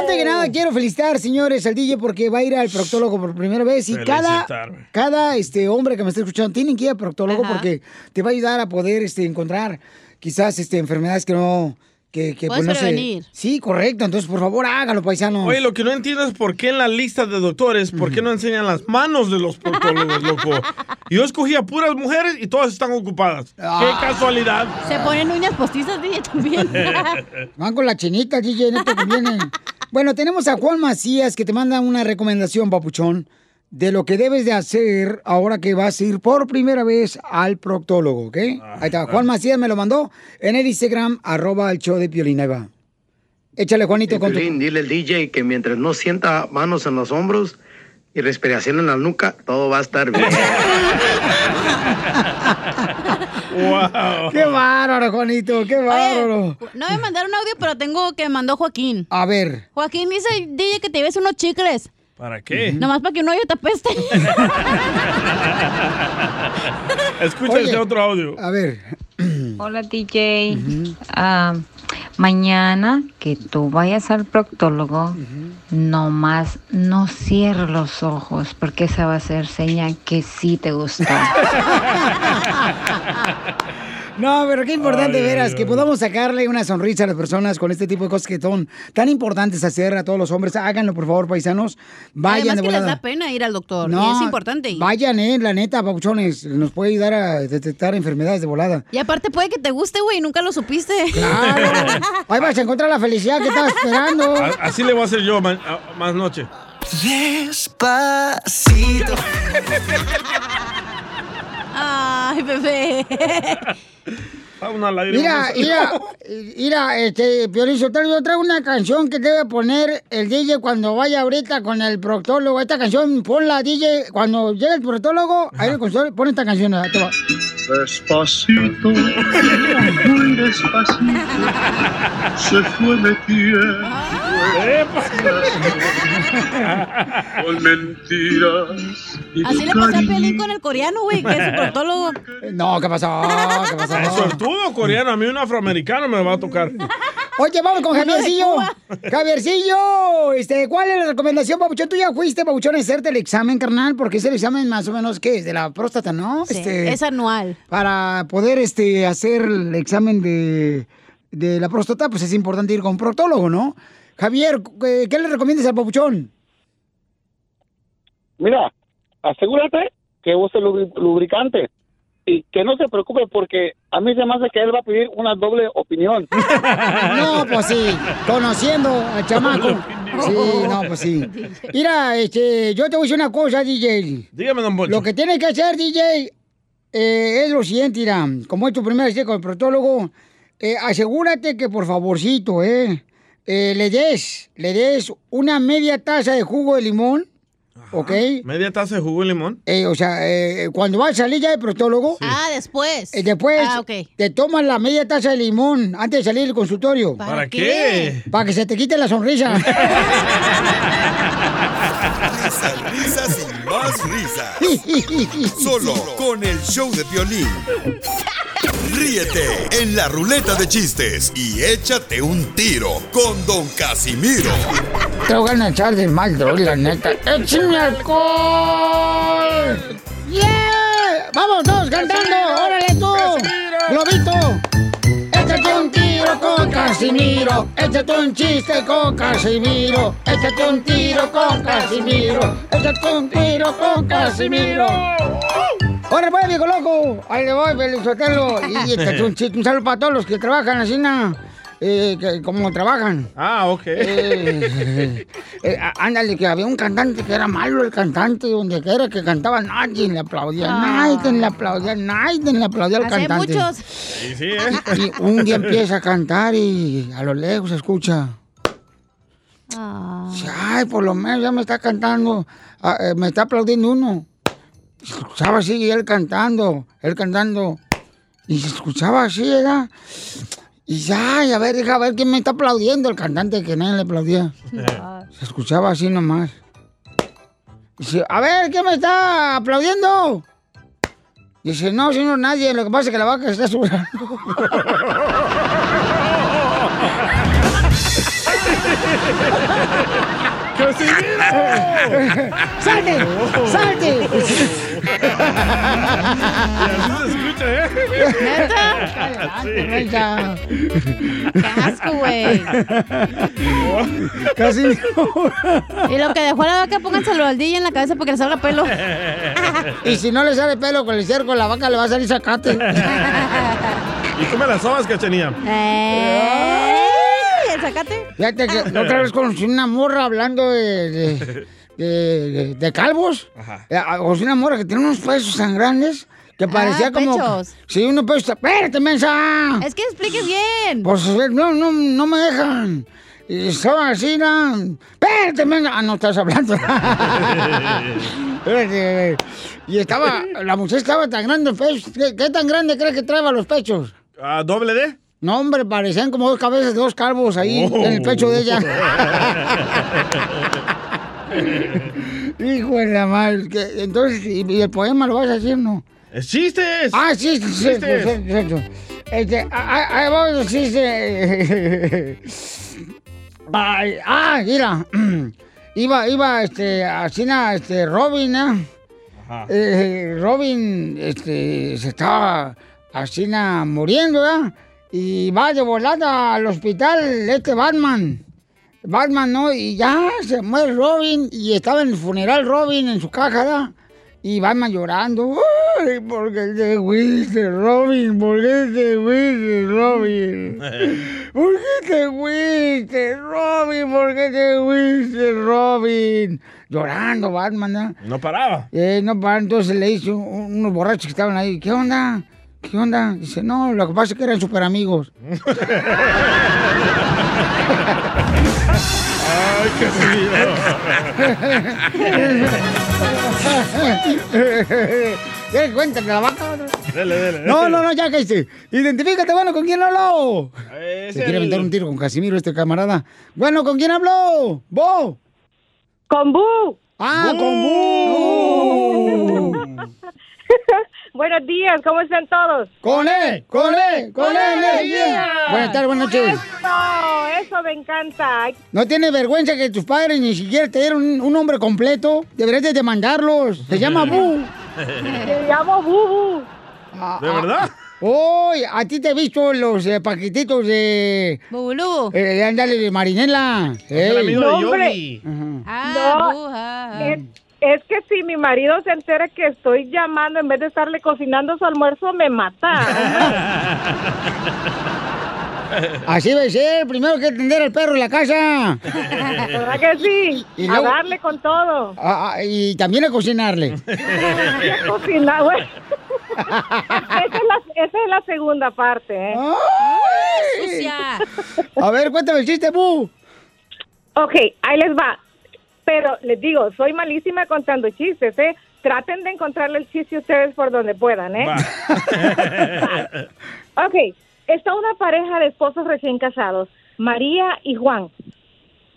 antes que nada quiero felicitar, señores, al DJ porque va a ir al proctólogo por primera vez y cada, cada este hombre que me está escuchando tiene que ir al proctólogo Ajá. porque te va a ayudar a poder este, encontrar quizás este, enfermedades que no... Que, que, Puedes no se- prevenir. Sí, correcto. Entonces, por favor, hágalo, paisanos. Oye, lo que no entiendo es por qué en la lista de doctores, por qué no enseñan las manos de los proctólogos, loco. Yo escogí a puras mujeres y todas están ocupadas. Ah. ¡Qué casualidad! Se ponen uñas postizas, DJ, también. Van con la chinita, DJ, no te conviene. Bueno, tenemos a Juan Macías que te manda una recomendación, papuchón, de lo que debes de hacer ahora que vas a ir por primera vez al proctólogo, ¿ok? Ahí está, Juan Macías me lo mandó en el Instagram, arroba el show de Piolín, ahí va. Échale, Juanito, con tu... Piolín, dile al DJ que mientras no sienta manos en los hombros y respiración en la nuca, todo va a estar bien. ¡Wow! ¡Qué bárbaro, Juanito! ¡Qué bárbaro! No me mandaron audio, pero tengo que mandó Joaquín. A ver. Joaquín dice, DJ, que te lleves unos chicles. ¿Para qué? Nomás para que un hoyo te apeste. Escucha Oye. ese otro audio. A ver. Hola DJ. Ah, mañana que tú vayas al proctólogo, no más no cierres los ojos porque esa va a ser señal que sí te gustó. No, pero qué importante, Ay, veras, ay, que ay. podamos sacarle una sonrisa a las personas con este tipo de cosas que son tan importantes hacer a todos los hombres. Háganlo, por favor, paisanos. Vayan Además de que les da pena ir al doctor. No, y es importante. ir. Vayan, eh, la neta, papuchones. Nos puede ayudar a detectar enfermedades de volada. Y aparte puede que te guste, güey, nunca lo supiste. Claro. Ahí vas a encontrar la felicidad que estabas esperando. A- Así le voy a hacer yo a- más noche. Despacito. Ay, bebé. Una Mira, mira, mira, este, Piolín Sotelo, yo traigo una canción que debe poner el DJ cuando vaya ahorita con el proctólogo. Esta canción, ponla, DJ, cuando llegue el proctólogo, ahí el consultorio, pon esta canción. ahí te va. Despacito, muy despacito, se fue metiendo con mentiras. y Así le pasó a Pelín con el coreano, güey, que es su proctólogo. No, ¿qué pasó? ¿Qué pasó? Es suertudo coreano, a mí un afroamericano me va a tocar. Oye, vamos con Javiercillo. Javiercillo, este, ¿cuál es la recomendación, Papuchón? Tú ya fuiste, Papuchón, a hacerte el examen, carnal, porque es el examen más o menos, ¿qué es? De la próstata, ¿no? Sí, Este, Es anual. Para poder este, hacer el examen de, de la próstata, pues es importante ir con un proctólogo, ¿no? Javier, ¿qué, qué le recomiendas al Papuchón? Mira, asegúrate que use lubri- lubricante y que no se preocupe porque a mí se me hace que él va a pedir una doble opinión. No, pues sí, conociendo al chamaco. Sí, no, pues sí. Mira, este, yo te voy a decir una cosa, DJ. Dígame, don Poncho. Lo que tienes que hacer, DJ, eh, es lo siguiente, mira, como es tu primera cita con el proctólogo, eh, asegúrate que por favorcito, eh, eh, le des, le des una media taza de jugo de limón, ¿ok? Media taza de jugo de limón. Eh, o sea, eh, cuando vas a salir ya del proctólogo, Ah, después. eh, después Ah, ok. te tomas la media taza de limón antes de salir del consultorio. ¿Para ¿Para qué? qué? Para que se te quite la sonrisa. Risas, risas y más risas. Solo con el show de violín. Ríete en la ruleta de chistes y échate un tiro con Don Casimiro. Te voy a echar de mal, droga, la neta. ¡Échame alcohol! ¡Yeah! ¡Vamos todos cantando! ¡Órale tú! ¡Globito! Casimiro. Échate un chiste con Casimiro. Échate un tiro con Casimiro. Échate un tiro con Casimiro. ¡Órale, pues, viejo loco! Ahí le voy, Felizotelo. Y échate un chiste. Un saludo para todos los que trabajan así, na, eh, que, como trabajan. Ah, ok. Eh, eh, á- ándale, que había un cantante que era malo el cantante, donde quiera que cantaba, nadie le aplaudía, Ah. nadie le aplaudía, nadie le aplaudía al cantante. muchos. Sí, sí, ¿eh? Y un día empieza a cantar y a lo lejos se escucha. Ah. Ay, por lo menos ya me está cantando, ah, eh, me está aplaudiendo uno. Se escuchaba así y él cantando, él cantando. Y se escuchaba así, ¿verdad? Y ya, y a ver, deja ver quién me está aplaudiendo, el cantante que nadie le aplaudía. Se escuchaba así nomás. Dice, a ver, ¿quién me está aplaudiendo? Dice, no, señor, nadie, lo que pasa es que la vaca está sudando. ¡Salte! ¡Salte! ¿Neta? ¡Qué asco, güey! Casi. Y lo que dejó la vaca, pónganselo al DJ en la cabeza para que le salga pelo. Y si no le sale pelo con el cerco, la vaca le va a salir sacate. ¿Y come las sobas, cachanía? ¡Eh! ¿El sacate? Fíjate que otra vez conocí una morra hablando de, de, de- de- de calvos. Eh, Conocí una morra que tiene unos pechos tan grandes que parecía como... pechos. Sí, unos pechos... ¡Espérate, mensa! Es que expliques bien. Pues no, no, no me dejan. Y estaban así, ¿no? ¡Espérate, mensa! Ah, no estás hablando. Espérate. Y estaba... La mujer estaba tan grande el pecho. ¿Qué, qué tan grande crees que traeba los pechos? Ah, ¿Doble D? No, hombre, parecían como dos cabezas de dos calvos ahí Oh. en el pecho de ella. Hijo de la madre. Entonces, ¿y, el poema lo vas a decir no? ¡Es chistes! Ah, Chistes. sí. Este, ah, ah, ahí va el chiste. Ay, ah, mira. Iba, iba, este, así, este, Robin, ¿eh? Eh, Robin, este, se estaba así, muriendo, ¿verdad? Y va de volada al hospital este Batman. Batman, ¿no? Y ya se muere Robin y estaba en el funeral Robin en su caja, ¿verdad? Y Batman llorando. ¡Ay, por qué te fuiste, Robin! ¿Por qué te fuiste, Robin? ¿Por qué te fuiste, Robin? ¿Por qué te fuiste, Robin? Llorando Batman, ¿no? No paraba. Eh, no, para, entonces le un- unos borrachos que estaban ahí, ¿qué onda? ¿Qué onda? Dice, no, lo que pasa es que eran super amigos. ¡Ay, qué ¿Quieres cuenta de la vaca? Dele, dele. No, no, no, ya que hice. Identifícate, bueno, ¿con quién habló? Es Se quiere aventar un tiro con Casimiro, este camarada. Bueno, ¿con quién habló? ¿Bo? Con Bu. Ah, con Bu. Buenos días, ¿cómo están todos? Con él, con él, con él, energía. Buenas tardes, buenas noches. Eso me encanta. ¿No tienes vergüenza que tus padres ni siquiera te dieron un, un nombre completo? Deberías de demandarlos. Se llama Bu. Me llamo Bubu. ¿De verdad? Hoy, a ti te he visto los eh, paquetitos de... Bubulubu. Eh, ándale, de Marinela. Es el amigo No, de hombre. Yogi. Ah, No, bu, ah, ah. Es, es que si mi marido se entera que estoy llamando en vez de estarle cocinando su almuerzo, me mata. Así debe ser. Primero hay que atender al perro en la casa. ¿Verdad que sí? Y A luego- darle con todo. Ah, ah, y también a cocinarle. A cocinar, güey. Esa es, la, esa es la segunda parte, ¿eh? Ay. Sucia. A ver, cuéntame el chiste, Bu. Ok, ahí les va. Pero les digo, soy malísima contando chistes, ¿eh? Traten de encontrarle el chiste ustedes por donde puedan, ¿eh? Ok, está una pareja de esposos recién casados, María y Juan.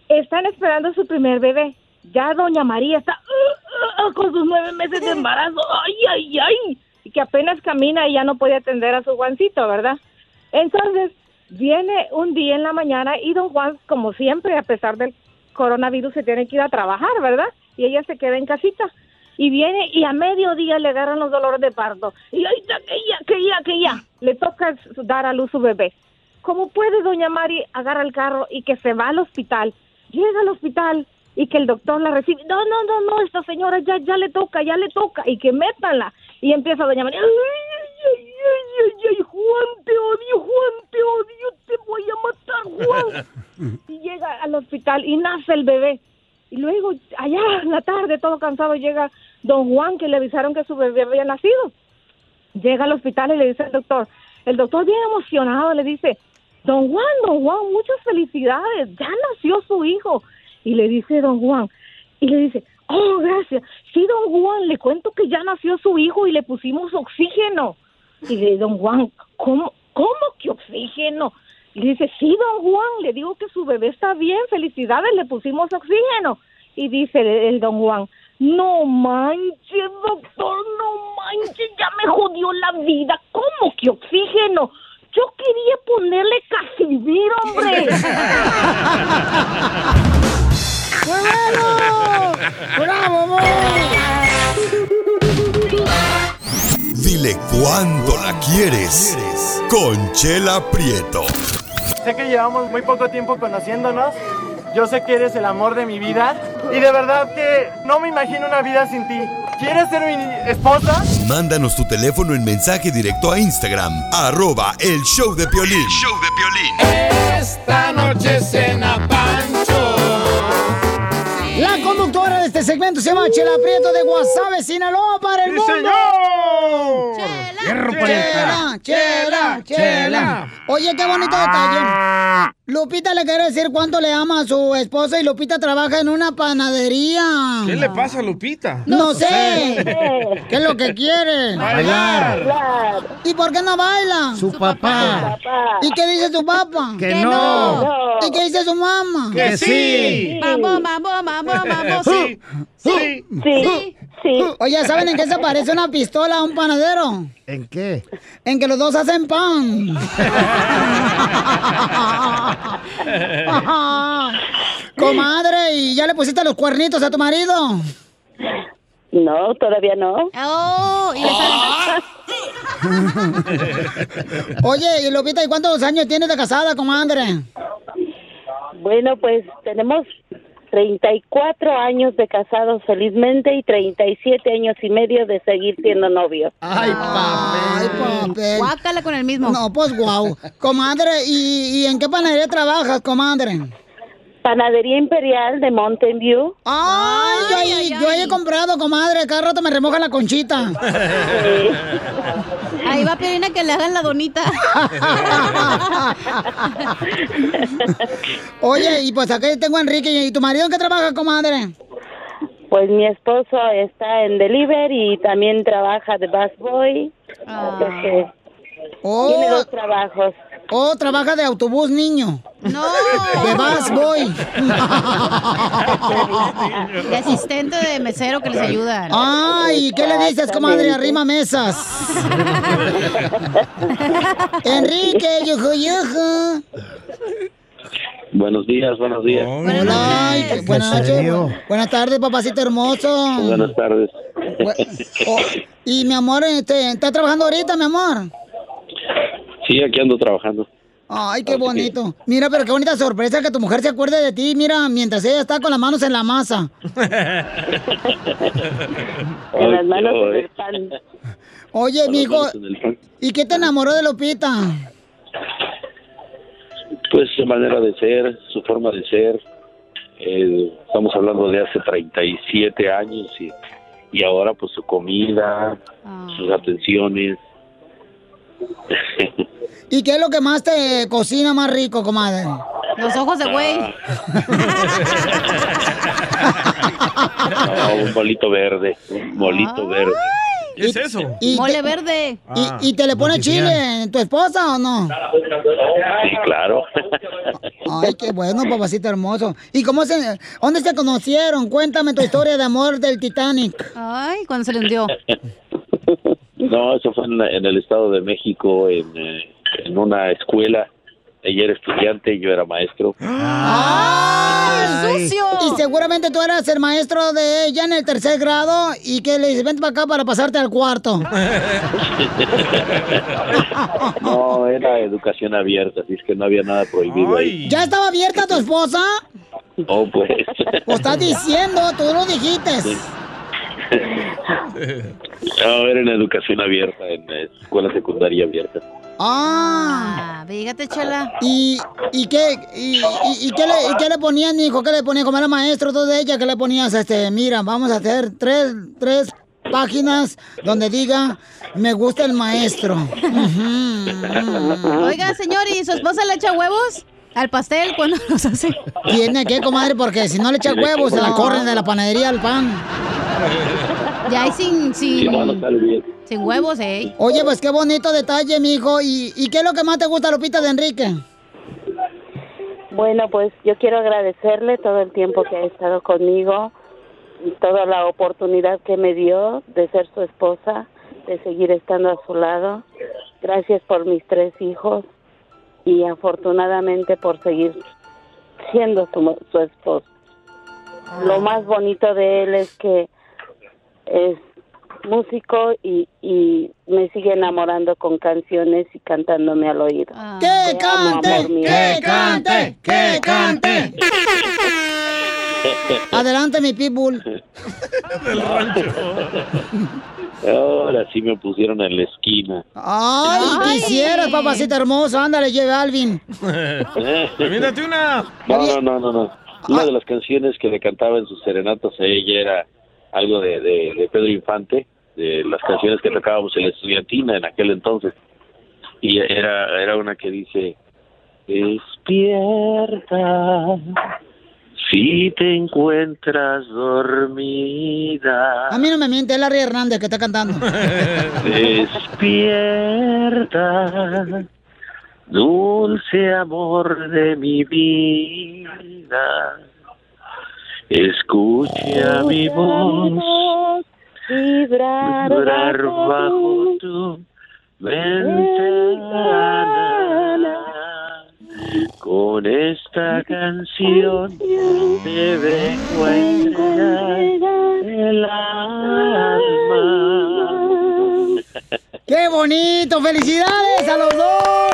Están esperando su primer bebé. Ya doña María está uh, uh, uh, con sus nueve meses de embarazo. ¡Ay, ay, ay! Y que apenas camina y ya no puede atender a su Juancito, ¿verdad? Entonces, viene un día en la mañana y don Juan, como siempre, a pesar del coronavirus, se tiene que ir a trabajar, ¿verdad? Y ella se queda en casita. Y viene y a mediodía le agarran los dolores de parto. Y ahí está, que ya, que ya, que ya. Le toca dar a luz su bebé. ¿Cómo puede doña Mari agarra el carro y que se va al hospital? Llega al hospital y que el doctor la recibe. No, no, no, no, esta señora ya, ya le toca, ya le toca. Y que métanla. Y empieza doña Mari. Ay, ay, ay, ay, ay, Juan, te odio, Juan, te odio, te voy a matar, Juan. Y llega al hospital y nace el bebé. Y luego, allá en la tarde, todo cansado, llega don Juan, que le avisaron que su bebé había nacido. Llega al hospital y le dice al doctor, el doctor bien emocionado le dice, don Juan, don Juan, muchas felicidades, ya nació su hijo. Y le dice don Juan, y le dice, oh, gracias, sí, don Juan, le cuento que ya nació su hijo y le pusimos oxígeno. Y le dice, don Juan, ¿cómo, cómo que oxígeno? Le dice, sí, don Juan, le digo que su bebé está bien, felicidades, le pusimos oxígeno. Y dice el don Juan, no manches, doctor, no manches, ya me jodió la vida. ¿Cómo que oxígeno? Yo quería ponerle Casimiro, hombre. bueno! ¡Bravo, amor! Dile cuándo la quieres. Conchela Prieto. Sé que llevamos muy poco tiempo conociéndonos. Yo sé que eres el amor de mi vida. Y de verdad que no me imagino una vida sin ti. ¿Quieres ser mi esposa? Mándanos tu teléfono en mensaje directo a Instagram, arroba el show de Piolín. show de Esta noche cena Pancho. La conductora de este segmento se llama Chela Prieto de Guasave, Sinaloa, para el ¡Sí, mundo. señor! Hierro Chela, Chela, chela, chela. Oye, qué bonito detalle. Lupita le quiere decir cuánto le ama a su esposa y Lupita trabaja en una panadería. ¿Qué le pasa a Lupita? No sé. ¿Qué es lo que quiere? Bailar. ¿Y por qué no baila? Su papá. ¿Y qué dice su papá? Que Que no. no. ¿Y qué dice su mamá? Que sí. Vamos, vamos, vamos, vamos. Sí. Sí. Sí. Sí. Oye, ¿saben en qué se parece una pistola a un panadero? ¿En qué? En que los dos hacen pan. Comadre, ¿y ya le pusiste los cuernitos a tu marido? No, todavía no. Oh, y Oye, y Lupita, ¿y cuántos años tienes de casada, comadre? Bueno, pues tenemos 34 años de casados felizmente y 37 años y medio de seguir siendo novios. Ay, papel. Ay, papel. Guácala con el mismo. No, pues guau. Comadre, ¿y, y en qué panadería trabajas, comadre? Panadería Imperial de Mountain View. Ay, yo, ahí, yo ahí he comprado, comadre. Cada rato me remoja la conchita. Ahí va Pirina que le hagan la donita. Oye, y pues aquí tengo a Enrique. ¿Y tu marido en qué trabaja, comadre? Pues mi esposo está en delivery y también trabaja de busboy. Entonces, Oh. Tiene dos trabajos. Oh, trabaja de autobús, niño. No. De bus boy. De asistente de mesero que les ayudan. Ay, ¿qué le dices, comadre? Arrima mesas. Enrique, yuju, yuju. Buenos días, buenos días. Ay, qué- buenas noches. Buenas tardes, papacito hermoso. Buenas tardes. Oh, y mi amor, este, ¿está trabajando ahorita, mi amor? Sí, aquí ando trabajando. Ay, qué bonito. Mira, pero qué bonita sorpresa que tu mujer se acuerde de ti, mira, mientras ella está con las manos en la masa. Con las manos en el pan. Oye, mijo. ¿y qué te enamoró de Lupita? Pues su manera de ser, su forma de ser. Eh, estamos hablando de hace 37 años y, y ahora pues su comida, sus atenciones. ¿Y qué es lo que más te cocina más rico, comadre? Los ojos de güey. Ah, un bolito verde, un bolito verde. ¿Qué es eso? Y Mole te- verde. ¿Y, y te le pone chile en tu esposa o no? Sí, claro. Ay, qué bueno, papacito hermoso. ¿Y cómo se, dónde se conocieron? Cuéntame tu historia de amor del Titanic. Ay, cuando se le hundió. No, eso fue en, en el Estado de México, en, eh, en una escuela. Ella era estudiante y yo era maestro. ¡Ay, sucio! Y seguramente tú eras el maestro de ella en el tercer grado y que le dices, vente para acá para pasarte al cuarto. No, era educación abierta, así es que no había nada prohibido ahí. ¿Ya estaba abierta tu esposa? Oh, pues. Lo estás diciendo, tú lo dijiste. No, era en educación abierta, en escuela secundaria abierta. Ah. Fíjate, chela. ¿Y, y qué, y, y- y qué, le, y qué le ponían, hijo? ¿Qué le ponían? Como era maestro, todo de ella, ¿qué le ponías? Este, mira, vamos a hacer tres, tres páginas donde diga, me gusta el maestro. Oiga, señor, ¿y su esposa le echa huevos al pastel cuando los hace? Tiene que, comadre, porque si no le echa huevos, se la corren de la panadería al pan. Ya hay sin, sin huevos, ¿eh? Oye, pues qué bonito detalle, mijo. ¿Y, ¿Y qué es lo que más te gusta, Lupita, de Enrique? Bueno, pues yo quiero agradecerle todo el tiempo que ha estado conmigo y toda la oportunidad que me dio de ser su esposa, de seguir estando a su lado. Gracias por mis tres hijos y afortunadamente por seguir siendo su, su esposo. Lo más bonito de él es que es músico y, y me sigue enamorando con canciones y cantándome al oído. ¡Que amo, cante! amor mío. ¡Que cante! ¡Que cante! Adelante, mi pitbull. Del rancho. Ahora sí me pusieron en la esquina. Ay, quisieras, papacita hermosa. Ándale, lleve a Alvin. Mírate una. No, no, no, no, no. Una de las canciones que le cantaba en sus serenatas a ella era algo de, de, de Pedro Infante, de las canciones que tocábamos en la estudiantina en aquel entonces. Y era, era una que dice, despierta si te encuentras dormida. A mí no me miente, es Larry Hernández que está cantando. Despierta, dulce amor de mi vida. Escucha mi voz vibrar, vibrar bajo tu ventana. Con esta canción te vengo a entregar el alma. ¡Qué bonito! ¡Felicidades a los dos!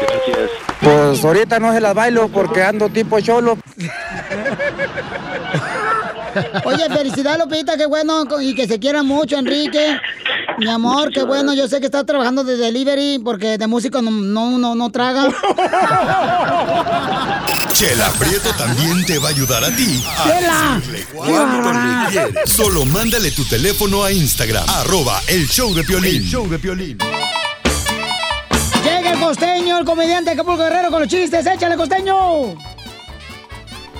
Gracias. Pues ahorita no se las bailo porque ando tipo cholo. Oye, felicidades, Lupita, qué bueno y que se quieran mucho, Enrique. Mi amor, qué bueno. Yo sé que estás trabajando de delivery porque de músico no, no, no, no traga. Chela Prieto también te va a ayudar a ti a Chela. decirle cuánto le quieres. Solo mándale tu teléfono a Instagram, arroba el show de Piolín. El show de Piolín. Llega el costeño, el comediante Acapulco Guerrero con los chistes. ¡Échale, costeño!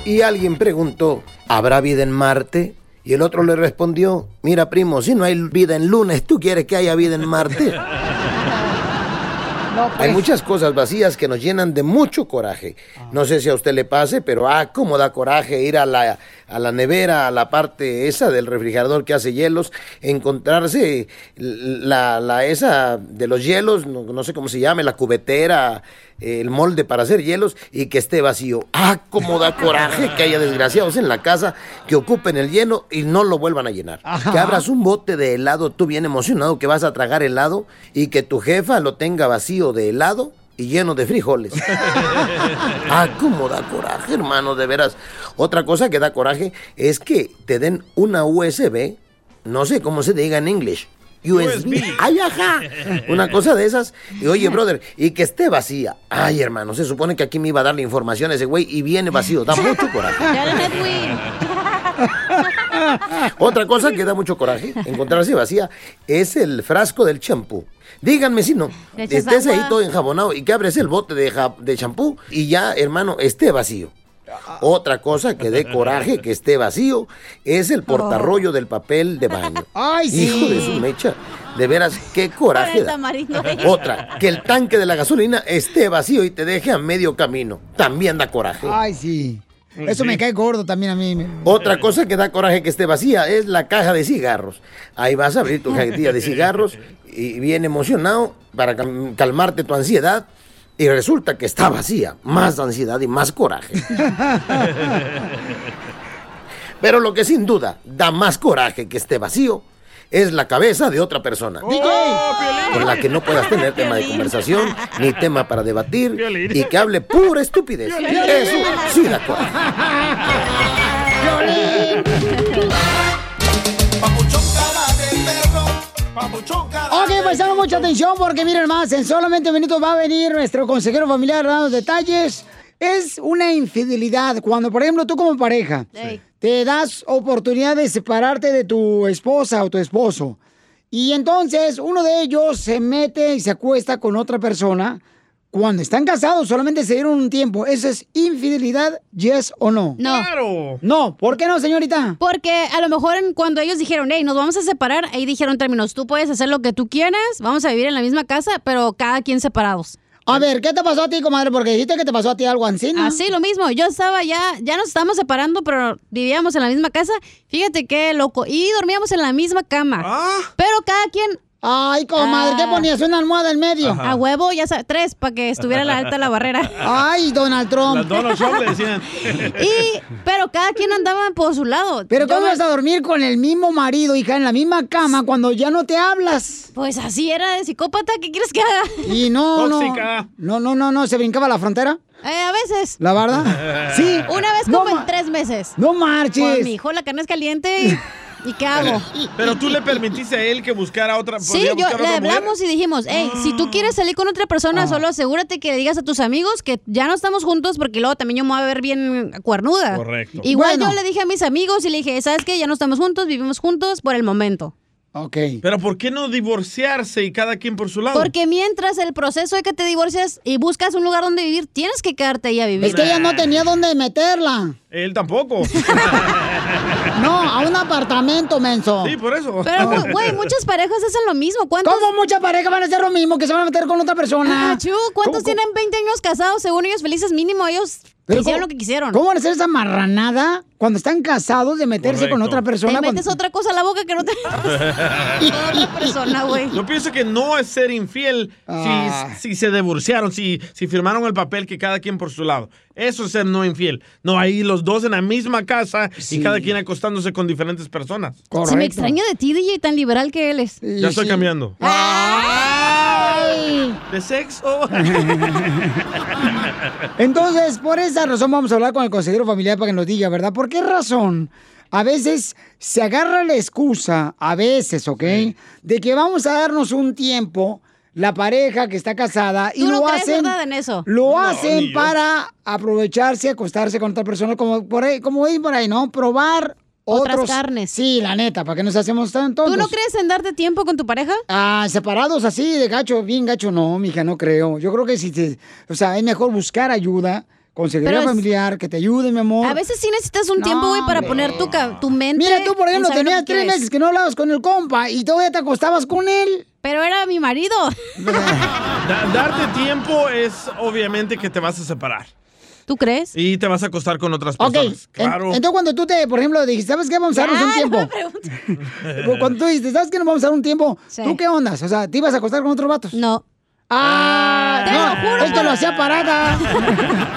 Y alguien preguntó, ¿habrá vida en Marte? Y el otro le respondió, mira primo, si no hay vida en lunes, ¿tú quieres que haya vida en Marte? Hay muchas cosas vacías que nos llenan de mucho coraje. No sé si a usted le pase, pero ah, cómo da coraje ir a la, a la nevera, a la parte esa del refrigerador que hace hielos, encontrarse la, la esa de los hielos, no, no sé cómo se llame, la cubetera, el molde para hacer hielos y que esté vacío. Ah, cómo da coraje que haya desgraciados en la casa que ocupen el lleno y no lo vuelvan a llenar. Ajá. Que abras un bote de helado, tú bien emocionado que vas a tragar helado y que tu jefa lo tenga vacío de helado y lleno de frijoles. ah, cómo da coraje, hermano, de veras. Otra cosa que da coraje es que te den una USB, no sé cómo se diga en inglés. USB. Ay, ajá. Una cosa de esas. Y oye, brother, y que esté vacía. Ay, hermano, se supone que aquí me iba a dar la información ese güey y viene vacío. Da mucho coraje. Otra cosa que da mucho coraje, encontrarse vacía, es el frasco del champú. Díganme si no, estés ahí todo enjabonado y que abres el bote de champú y ya, hermano, esté vacío. Otra cosa que dé coraje que esté vacío es el portarrollo del papel de baño. Ay, sí. Hijo de su mecha. De veras, qué coraje da. Otra, que el tanque de la gasolina esté vacío y te deje a medio camino. También da coraje. Ay, sí. Eso me cae gordo también a mí. Otra cosa que da coraje que esté vacía es la caja de cigarros. Ahí vas a abrir tu cajetilla de cigarros y bien emocionado para cal- calmarte tu ansiedad y resulta que está vacía. Más ansiedad y más coraje. Pero lo que sin duda da más coraje que esté vacío es la cabeza de otra persona. Con la que no puedas tener tema de conversación, ni tema para debatir, y que hable pura estupidez. Eso sí da coraje. Ok, pues mucha atención porque miren más, en solamente minutos va a venir nuestro consejero familiar dando detalles. Es una infidelidad cuando, por ejemplo, tú como pareja te das oportunidad de separarte de tu esposa o tu esposo. Y entonces uno de ellos se mete y se acuesta con otra persona. Cuando están casados, solamente se dieron un tiempo. ¿Eso es infidelidad, yes o no? No. No, ¿por qué no, señorita? Porque a lo mejor en- cuando ellos dijeron, hey, nos vamos a separar, ahí dijeron términos, tú puedes hacer lo que tú quieras, vamos a vivir en la misma casa, pero cada quien separados. A ver, ¿qué te pasó a ti, comadre? Porque dijiste que te pasó a ti algo así, ¿no? Así, lo mismo. Yo estaba ya, ya nos estábamos separando, pero vivíamos en la misma casa. Fíjate qué loco. Y dormíamos en la misma cama. Pero cada quien Ay, comadre, ¿qué ponías? ¿Una almohada en medio? A huevo, ya sabes, tres, para que estuviera la alta la barrera. Ay, Donald Trump. La Donald Trump le decían. Y, pero cada quien andaba por su lado. Pero ¿cómo me- vas a dormir con el mismo marido, hija, en la misma cama cuando ya no te hablas? Pues así era de psicópata, ¿qué quieres que haga? Y no, Tóxica. no. No, no, no, no, se brincaba la frontera. Eh, a veces. ¿La verdad? Sí. Una vez como en tres meses. No Pues marches. mi hijo, la carne es caliente. ¿Y, ¿y qué hago? Pero tú le permitiste a él que buscara otra. Sí, yo le mujer. hablamos y dijimos, hey, si tú quieres salir con otra persona, Ah. solo asegúrate que le digas a tus amigos que ya no estamos juntos porque luego también yo me voy a ver bien cuernuda. Correcto. Igual Bueno. yo le dije a mis amigos y le dije, ¿sabes qué? Ya no estamos juntos, vivimos juntos por el momento. Ok. Pero ¿por qué no divorciarse y cada quien por su lado? Porque mientras el proceso de que te divorcias y buscas un lugar donde vivir, tienes que quedarte ahí a vivir. Es que ella no tenía dónde meterla. Él tampoco. No, a un apartamento, menso. Sí, por eso. Pero, güey, muchas parejas hacen lo mismo. ¿Cuántos? ¿Cómo muchas parejas van a hacer lo mismo que se van a meter con otra persona? Ah, chu, ¿Cuántos ¿Cómo- tienen 20 años casados? Según ellos felices, mínimo ellos Pero hicieron ¿cómo- lo que quisieron. ¿Cómo van a hacer esa marranada cuando están casados de meterse con Correcto. otra persona? Te metes cuando- otra cosa a la boca que no te... otra persona, güey. Yo pienso que no es ser infiel Ah. si, si se divorciaron, si, si firmaron el papel que cada quien por su lado. Eso es ser no infiel. No, ahí los dos en la misma casa y cada quien acostándose con diferentes personas. Si me extraño de ti, DJ, tan liberal que él es. Ya estoy cambiando. ¡Ay! ¿De sexo? Entonces, por esa razón vamos a hablar con el consejero familiar para que nos diga, ¿verdad? ¿Por qué razón? A veces se agarra la excusa, a veces, ¿ok? De que vamos a darnos un tiempo, la pareja que está casada, y ¿Tú no lo crees, hacen. verdad, en eso? Lo No, hacen para aprovecharse, acostarse con otra persona, como por ahí, como dicen por ahí, ¿no? Probar Otras otros- carnes. Sí, la neta, para que nos hacemos tan tontos. ¿Tú no crees en darte tiempo con tu pareja? Ah, separados así, de gacho, bien gacho, no, mija, no creo. Yo creo que si te, o sea, es mejor buscar ayuda, consejería Pero es- familiar, que te ayude, mi amor. A veces sí necesitas un tiempo, güey, para poner tu, ca- tu mente. Mira, tú, por en ejemplo, saber lo tenías que tres quieres. meses que no hablabas con el compa y todavía te acostabas con él. Pero era mi marido. Da- darte tiempo es obviamente que te vas a separar. ¿Tú crees? Y te vas a acostar con otras Ok, personas. en- Claro. entonces cuando tú te, por ejemplo, dijiste, ¿sabes qué? Vamos a darnos un tiempo. Cuando tú dijiste, ¿sabes qué? Nos vamos a dar un tiempo. Sí. ¿Tú qué ondas? O sea, ¿te ibas a acostar con otros vatos? No. Ah, Te no, lo juro es que por- lo hacía parada. no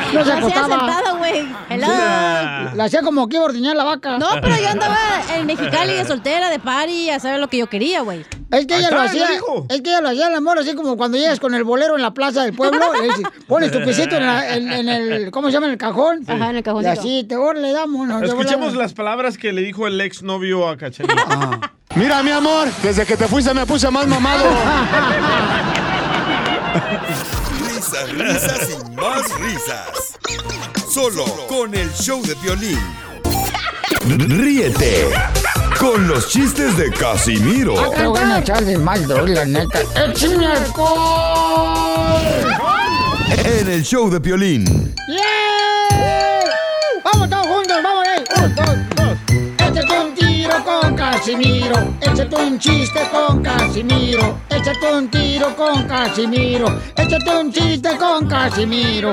se Lo hacía acostaba. sentada, güey. Hello. Ah. La hacía como que iba a ordeñar la vaca. No, pero yo andaba en Mexicali de soltera, de party, a saber lo que yo quería, güey. Es que ella lo hacía, dijo. es que ella lo hacía el amor, así como cuando llegas con el bolero en la plaza del pueblo, le dices, pones tu pisito en, la- en- en el, ¿cómo se llama? En el cajón. Ajá, en el Y cajoncito. así, te le damos. Escuchemos las palabras que le dijo el ex novio a Cachanilla. Ah. Mira, mi amor, desde que te fuiste me puse más mamado. Risas, risas y más risas. Solo con el show de violín. Ríete con los chistes de Casimiro Te voy a echar de mal, la neta. ¡Échame alcohol! en el show de violín. ¡Yeah! ¡Vamos todos juntos! ¡Vamos ahí! ¡Un, dos, dos! Échate un tiro con Casimiro. Échate un chiste con Casimiro. Échate un tiro con Casimiro. Échate un chiste con Casimiro.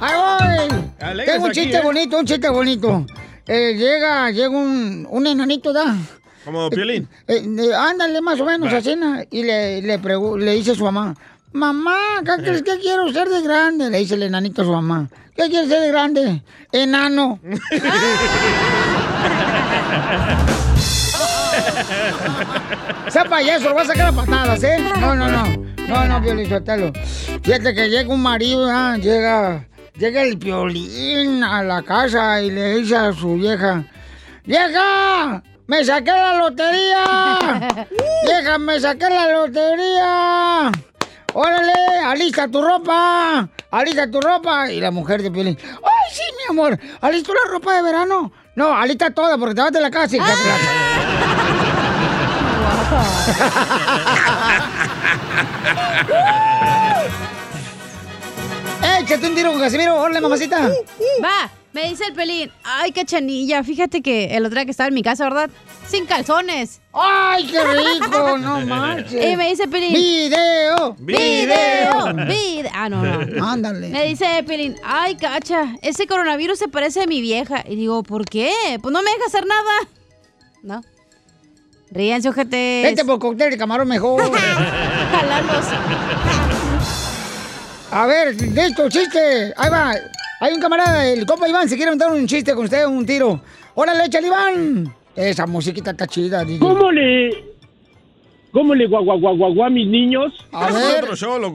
¡Ahí voy! Tengo un aquí, chiste ¿eh? bonito, un chiste bonito. Eh, llega, llega un, un enanito, ¿da? Como Piolín. Eh, eh, ándale, más o menos, así, ¿no? Y le, le, le dice a su mamá, mamá, ¿qué crees que quiero ser de grande? Le dice el enanito a su mamá, ¿qué quieres ser de grande? Enano. sea payaso, lo vas a sacar a patadas, ¿eh? No, no, no. No, no, Piolín, suéltalo. Fíjate que llega un marido, ah, llega, llega el Piolín a la casa y le dice a su vieja, ¡Vieja! ¡Me saqué la lotería! ¡Vieja, me saqué la lotería! ¡Órale! ¡Alista tu ropa! ¡Alista tu ropa! Y la mujer de Piolín, ¡ay, sí, mi amor! ¿Alisto la ropa de verano? No, alista toda porque te vas de la casa y te ¡Échate un tiro con Casimiro! ¡Órale, mamacita! Va, me dice el pelín. Ay, cachanilla. Fíjate que el otro día que estaba en mi casa, ¿verdad? Sin calzones. ¡Ay, qué rico! ¡No marches! Y me dice Pelín. ¡Video! ¡Video! ¡Video! Ah, no, no. Ándale. Me dice Pelín, ay, cacha, ese coronavirus se parece a mi vieja. Y digo, ¿por qué? Pues no me deja hacer nada. No. Ríanse, ojetes. Vete por cóctel de camarón mejor. A ver, de esto, chiste. Ahí va. Hay un camarada, el compa Iván, se quiere aventar un chiste con usted, un tiro. ¡Órale, échale, Iván! Esa musiquita está chida, DJ. ¿Cómo le, cómo le guagua guagua guagua a mis niños? A ver.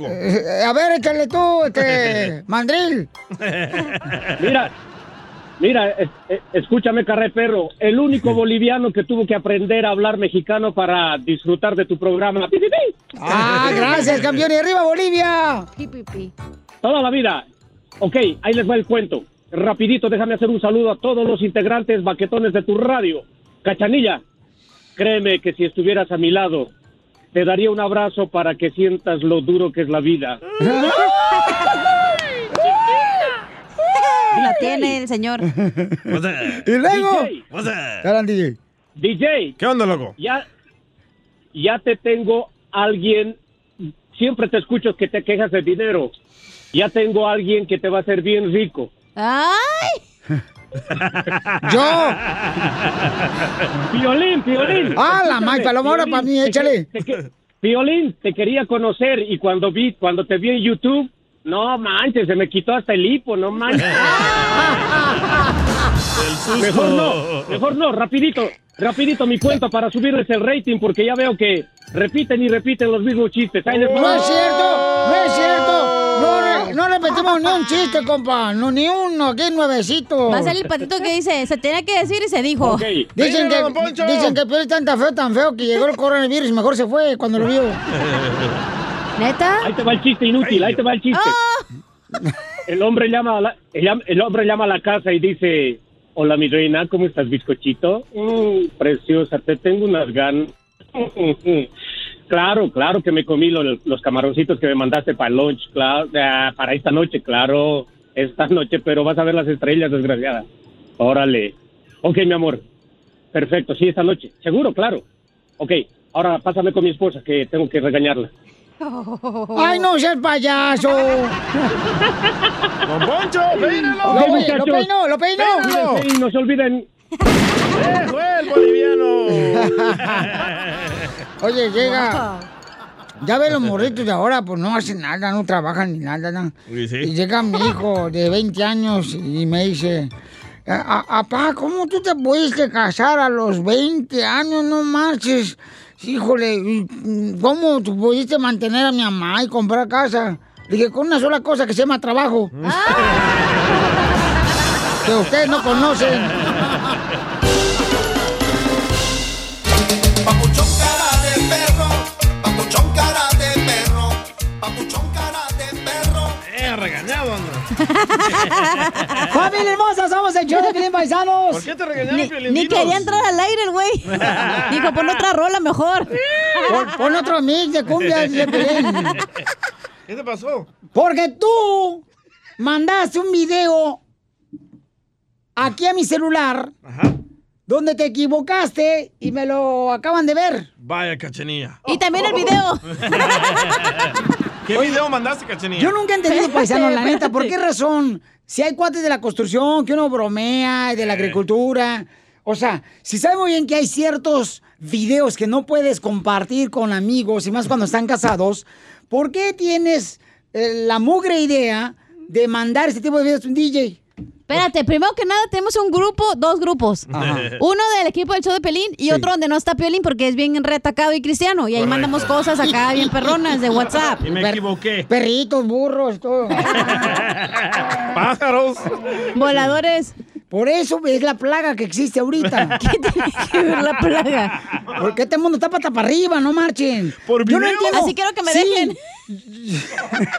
Eh, a ver, échale tú, este, mandril. Mira, mira, es- es- escúchame, carre perro. El único boliviano que tuvo que aprender a hablar mexicano para disfrutar de tu programa. ¡Pi, pi, pi! Ah, gracias, campeón. Y arriba, Bolivia. Toda la vida. Ok, ahí les va el cuento. Rapidito, déjame hacer un saludo a todos los integrantes baquetones de tu radio. Cachanilla, créeme que si estuvieras a mi lado, te daría un abrazo para que sientas lo duro que es la vida. La tiene el señor. Y luego. DJ. DJ. ¿Qué onda, loco? Ya, ya te tengo alguien, siempre te escucho que te quejas de dinero. Ya tengo alguien que te va a hacer bien rico. ¡Ay! ¡Yo! Piolín, Piolín. Ah, la May Paloma, ahora para mí, échale. Te que- Piolín, te quería conocer y cuando vi, cuando te vi en YouTube, no manches, se me quitó hasta el hipo, no manches. Mejor no, mejor no, rapidito, rapidito mi cuento para subirles el rating porque ya veo que repiten y repiten los mismos chistes. Ahí les va. No es cierto, no es cierto. No, re- no repetimos ni un chiste, compa. No, ni uno, aquí nuevecito. Va a ser el patito que dice, se tenía que decir y se dijo. Dicen que, dicen que Piolín es tan feo, tan feo que llegó el coronavirus y mejor se fue cuando lo vio. ¿Neta? Ahí te va el chiste inútil, ahí te va el chiste. El hombre llama a la, el hombre llama a la casa y dice, hola mi reina, ¿cómo estás, bizcochito? "Mm, preciosa, te tengo unas ganas. claro, claro que me comí lo- los camaroncitos que me mandaste para el lunch, claro, para esta noche, claro, esta noche, pero vas a ver las estrellas, desgraciada. Órale. Ok, mi amor. Perfecto, sí, esta noche. Seguro, claro. Ok, ahora pásame con mi esposa que tengo que regañarla. ¡Ay, no seas payaso! ¡Don Poncho, peínalo! Lo, Ok, pe- muchachos. lo peinó, lo peinó. Cuídense y no se olviden. ¡Fue el boliviano! Oye, llega. Ya ve los morritos de ahora, pues no hacen nada, no trabajan ni nada. ¿no? Sí, sí. Y llega mi hijo de 20 años y me dice, "A- a- Apá, ¿cómo tú te pudiste casar a los 20 años? No marches. Híjole, ¿y ¿cómo tú pudiste mantener a mi mamá y comprar casa? Le dije, con una sola cosa que se llama trabajo. que ustedes no conocen. ¡Familia hermosa! Somos el show de Pilín Paisanos. ¿Por qué te regañaron, Ni, ni quería entrar al aire el güey. Dijo, pon otra rola mejor. Pon, pon otro mix de cumbia de. ¿Qué te pasó? Porque tú mandaste un video aquí a mi celular donde te equivocaste y me lo acaban de ver. Vaya, cachanilla. Y también el video. ¿Qué video mandaste, cachanilla? Yo nunca he entendido, paisano, la neta, ¿por qué razón? Si hay cuates de la construcción, que uno bromea, de la agricultura. O sea, si sabes muy bien que hay ciertos videos que no puedes compartir con amigos, y más cuando están casados, ¿por qué tienes eh, la mugre idea de mandar este tipo de videos a un DJ? Espérate, primero que nada tenemos un grupo, dos grupos. Ajá. Uno del equipo del show de Pelín y Sí. otro donde no está Pelín porque es bien retacado y cristiano. Y ahí Correcto. mandamos cosas acá bien perronas de WhatsApp. Y me equivoqué. Perritos, burros, todo. Pájaros. Voladores. Por eso es la plaga que existe ahorita. ¿Qué tiene que ver la plaga? Porque este mundo está pata para arriba, no marchen. ¿Por Yo no entiendo. Así quiero que me Sí. dejen.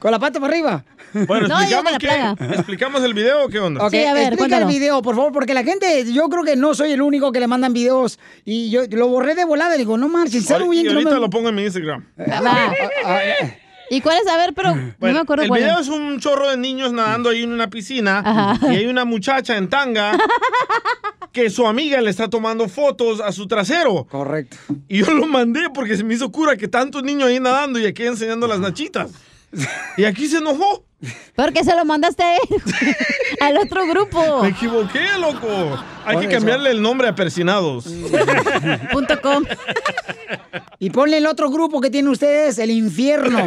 Con la pata para arriba. Bueno, No, ¿explicamos. ¿explicamos el video o qué onda? Ok, Sí, a ver, explica cuéntalo. el video, por favor, porque la gente, yo creo que no soy el único que le mandan videos y yo lo borré de volada. Digo, no marchen, sabe muy y bien que no ahorita me... lo pongo en mi Instagram. Va. ¿Y cuál es? A ver, pero no Bueno, me acuerdo el cuál video es. es un chorro de niños nadando ahí en una piscina Ajá. y hay una muchacha en tanga que su amiga le está tomando fotos a su trasero. Correcto. Y yo lo mandé porque se me hizo cura que tantos niños ahí nadando y aquí enseñando las nachitas. Y aquí se enojó. Porque se lo mandaste a él, al otro grupo. Me equivoqué, loco. Hay que eso. cambiarle el nombre a persinados. Punto com. Y ponle el otro grupo que tienen ustedes, el infierno.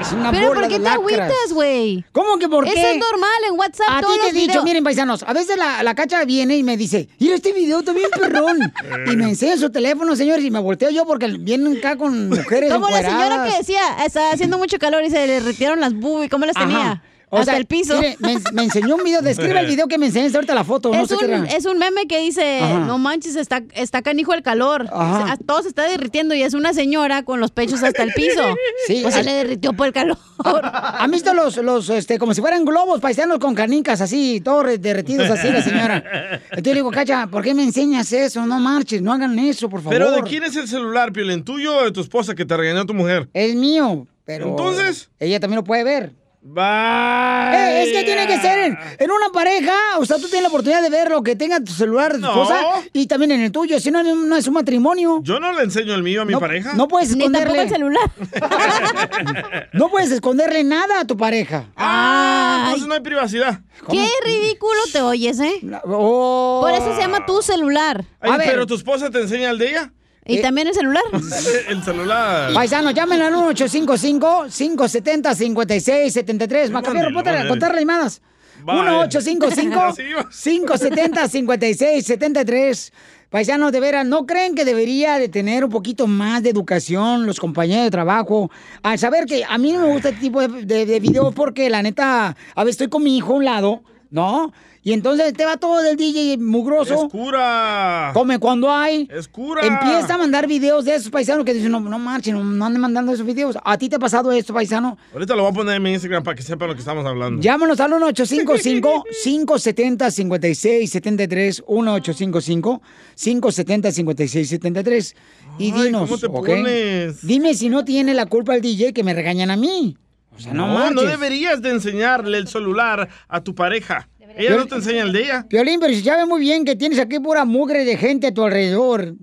Es una Pero bola ¿por qué de te agüitas, güey? ¿Cómo que por qué? Eso es normal en WhatsApp. A ti te he dicho, videos. miren, paisanos, a veces la, la cacha viene y me dice, mira este video, bien perrón. y me enseña su teléfono, señores, y me volteo yo porque vienen acá con mujeres Como la señora que decía, está haciendo mucho calor y se le derritieron las boobies, ¿cómo las Ajá. tenía? O Hasta sea, el piso. mire, me, me enseñó un video, describe el video que me enseñaste ahorita la foto, no es, sé qué un, es un meme que dice, Ajá. no manches, está, está canijo el calor. Ajá. Se- todo se está derritiendo y es una señora con los pechos hasta el piso. Sí, Pues es- se le derritió por el calor. ¿Han visto los, los, este, como si fueran globos paisanos con canicas así, todos re- derretidos así, la señora? Entonces le digo, Cacha, ¿por qué me enseñas eso? No marches, no hagan eso, por favor. Pero ¿de quién es el celular, Piolín? ¿Tuyo o de tu esposa que te regañó tu mujer? Es mío, pero... ¿Entonces? Ella también lo puede ver. Va. Eh, es que tiene que ser en, en una pareja, o sea, tú tienes la oportunidad de ver lo que tenga tu celular de tu No. esposa y también en el tuyo, si no, no es un matrimonio. Yo no le enseño el mío a mi No- pareja. No puedes Ni esconderle. el celular. No puedes esconderle nada a tu pareja. Ah, Ay, entonces no hay privacidad. qué ridículo te oyes, ¿eh? Oh. Por eso se llama tu celular. Ay, A ver. pero tu esposa te enseña el de ella. ¿Y Eh. también el celular? el celular. Paisano, llamen al 1-855-570-5673. Macafierro, ponte a contar iba. 1-855-570-5673. Paisanos, de veras, ¿no creen que debería de tener un poquito más de educación los compañeros de trabajo? Al saber que a mí no me gusta este tipo de, de, de videos porque la neta, a veces estoy con mi hijo a un lado, ¿no? Y entonces te va todo del DJ mugroso. Es cura. Come cuando hay. Es cura. Empieza a mandar videos de esos paisanos que dicen, no, no marchen, no, no anden mandando esos videos. ¿A ti te ha pasado esto, paisano? Ahorita lo voy a poner en mi Instagram para que sepan lo que estamos hablando. Llámanos al 1-855-570-5673. 1-855-570-5673. Y Ay, dinos, ¿cómo te ¿ok? pones? Dime si no tiene la culpa el DJ que me regañan a mí. O sea, no, No, no deberías de enseñarle el celular a tu pareja. Ella no te enseña el ella. Piolín, pero si sabe muy bien que tienes aquí pura mugre de gente a tu alrededor.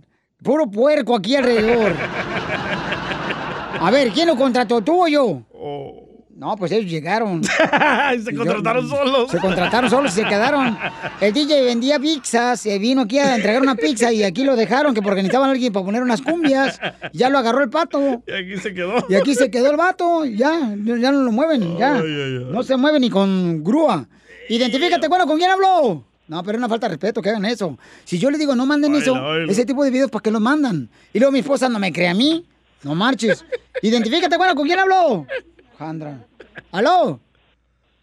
Puro puerco aquí alrededor. A ver, ¿quién lo contrató, tú o yo? No, pues ellos llegaron. se contrataron solos. Se contrataron solos y se quedaron. El DJ vendía pizzas, se vino aquí a entregar una pizza y aquí lo dejaron, que porque necesitaban a alguien para poner unas cumbias. Ya lo agarró el pato. Y aquí se quedó. Y aquí se quedó el vato, ya, ya no lo mueven, ya. Ay, ay, ay. No se mueve ni con grúa. Identifícate, bueno, ¿con quién habló? No, pero es una falta de respeto que hagan eso. Si yo le digo, no manden eso, ese tipo de videos, ¿para qué los mandan? Y luego mi esposa no me cree a mí. No marches. Identifícate, bueno, ¿con quién habló? Jandra. ¿Aló?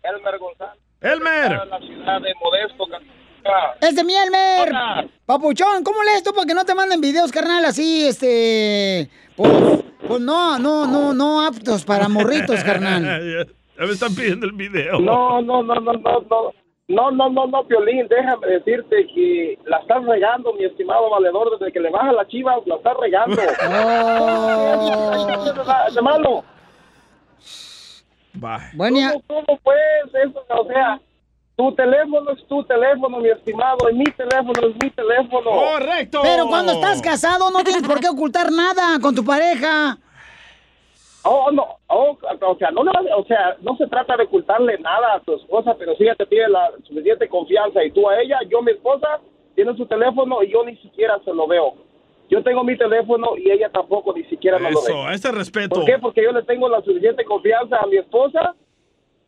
Elmer González. Elmer. En la ciudad de Modesto. ¡Es de mi Elmer! Hola. Papuchón, ¿cómo lees tú para que no te manden videos, carnal, así, este... Pues, pues no, no, no, no aptos para morritos, carnal. ya, me están pidiendo el video. No, no, no, no, no, no. No, no, no, no, Piolín, déjame decirte que la estás regando, mi estimado valedor, desde que le baja la chiva, la estás regando. Oh. malo? Bueno, ¿Cómo, cómo pues? Eso, o sea, tu teléfono es tu teléfono, mi estimado, y mi teléfono es mi teléfono. ¡Correcto! Pero cuando estás casado no tienes por qué ocultar nada con tu pareja. Oh, no, oh, o sea, no, no, o sea, no se trata de ocultarle nada a tu esposa, pero si ella te tiene la suficiente confianza y tú a ella, yo mi esposa tiene su teléfono y yo ni siquiera se lo veo. Yo tengo mi teléfono y ella tampoco ni siquiera me lo ve. Eso, ese respeto. ¿Por qué? Porque yo le tengo la suficiente confianza a mi esposa.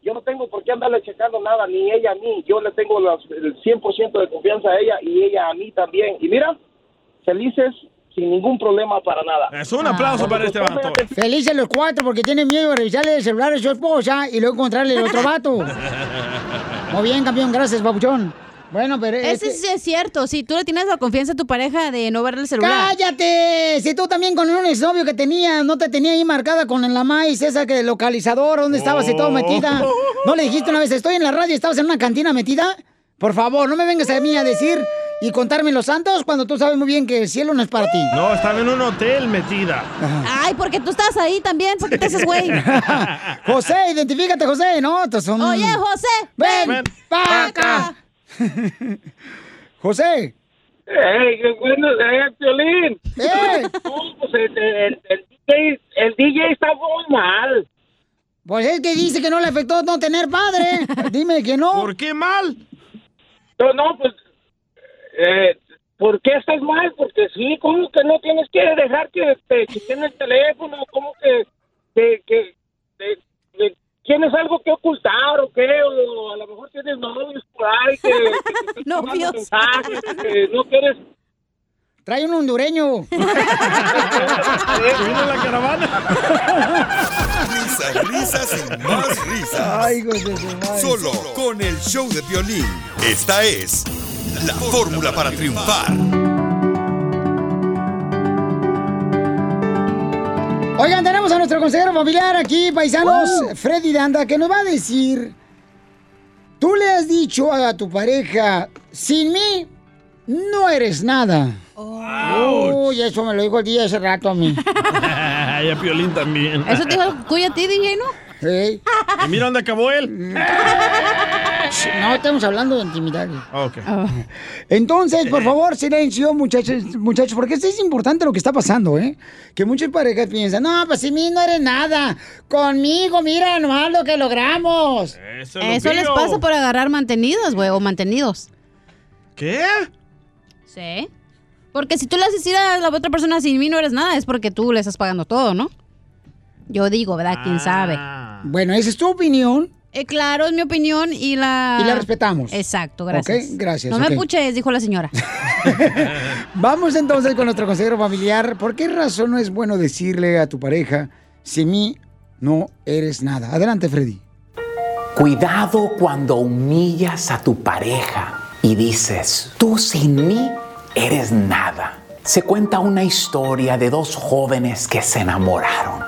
Yo no tengo por qué andarle checando nada, ni ella a mí. Yo le tengo las- el 100% de confianza a ella y ella a mí también. Y mira, felices sin ningún problema para nada. Es un aplauso para este vato. Felices los cuatro porque tienen miedo de revisarle el celular a su esposa y luego encontrarle el otro vato. Muy bien, campeón, gracias, papuchón. Bueno, pero... Ese este- sí es cierto. Si tú le tienes la confianza a tu pareja de no verle el celular. ¡Cállate! Si tú también con un exnovio que tenía, no te tenía ahí marcada con la maíz, esa que localizador, ¿dónde estabas y todo metida? ¿No le dijiste una vez, estoy en la radio y estabas en una cantina metida? Por favor, no me vengas a mí a decir y contarme los santos cuando tú sabes muy bien que el cielo no es para ti. No, estaba en un hotel metida. Ay, porque tú estás ahí también. ¿Por qué te haces güey? José, identifícate, José, ¿no? Son... Oye, José. ¡Ven, Ven pa' acá! José. ¡Ey, qué bueno! ¡Eh, Piolín! ¡Eh! No, pues el, el- el DJ, el DJ está muy mal. Pues es que dice que no le afectó no tener padre. Dime que no. ¿Por qué mal? No, no, pues, eh, ¿por qué estás mal? Porque sí, ¿cómo que no tienes que dejar que te quiten el teléfono? ¿Cómo que, que, que, que- que tienes algo que ocultar o qué? O a lo mejor tienes novios por ahí que, que mensajes, que no quieres... Trae un hondureño. la caravana. Risas, risas y más risas. Ay, hijos de su madre. Solo con el show de violín. Esta es la fórmula para triunfar. Oigan, tenemos a nuestro consejero familiar aquí, paisanos, Freddy Danda, que nos va a decir, tú le has dicho a tu pareja, sin mí no eres nada. Uy, eso me lo dijo el día hace rato a mí. y a Piolín también. Eso te dijo el cuyo a ti, DJ, ¿no? Sí. Y mira dónde acabó él. No, estamos hablando de intimidad. Ok. Entonces, por favor, silencio, muchachos, muchachos, porque esto es importante lo que está pasando, ¿eh? Que muchas parejas piensan, no, pues sin mí no eres nada. Conmigo, mira nomás lo que logramos. Eso, Eso les pasa por agarrar mantenidos, güey, o mantenidos. ¿Qué? Sí. Porque si tú le haces decir a la otra persona sin mí no eres nada, es porque tú le estás pagando todo, ¿no? Yo digo, ¿verdad? ¿Quién sabe? Bueno, esa es tu opinión. Eh, claro, es mi opinión y la... Y la respetamos. Exacto, gracias. Ok, gracias, No me puches, dijo la señora. Vamos entonces con nuestro consejero familiar. ¿Por qué razón no es bueno decirle a tu pareja, sin mí no eres nada? Adelante, Freddy. Cuidado cuando humillas a tu pareja y dices, tú sin mí eres nada. Se cuenta una historia de dos jóvenes que se enamoraron.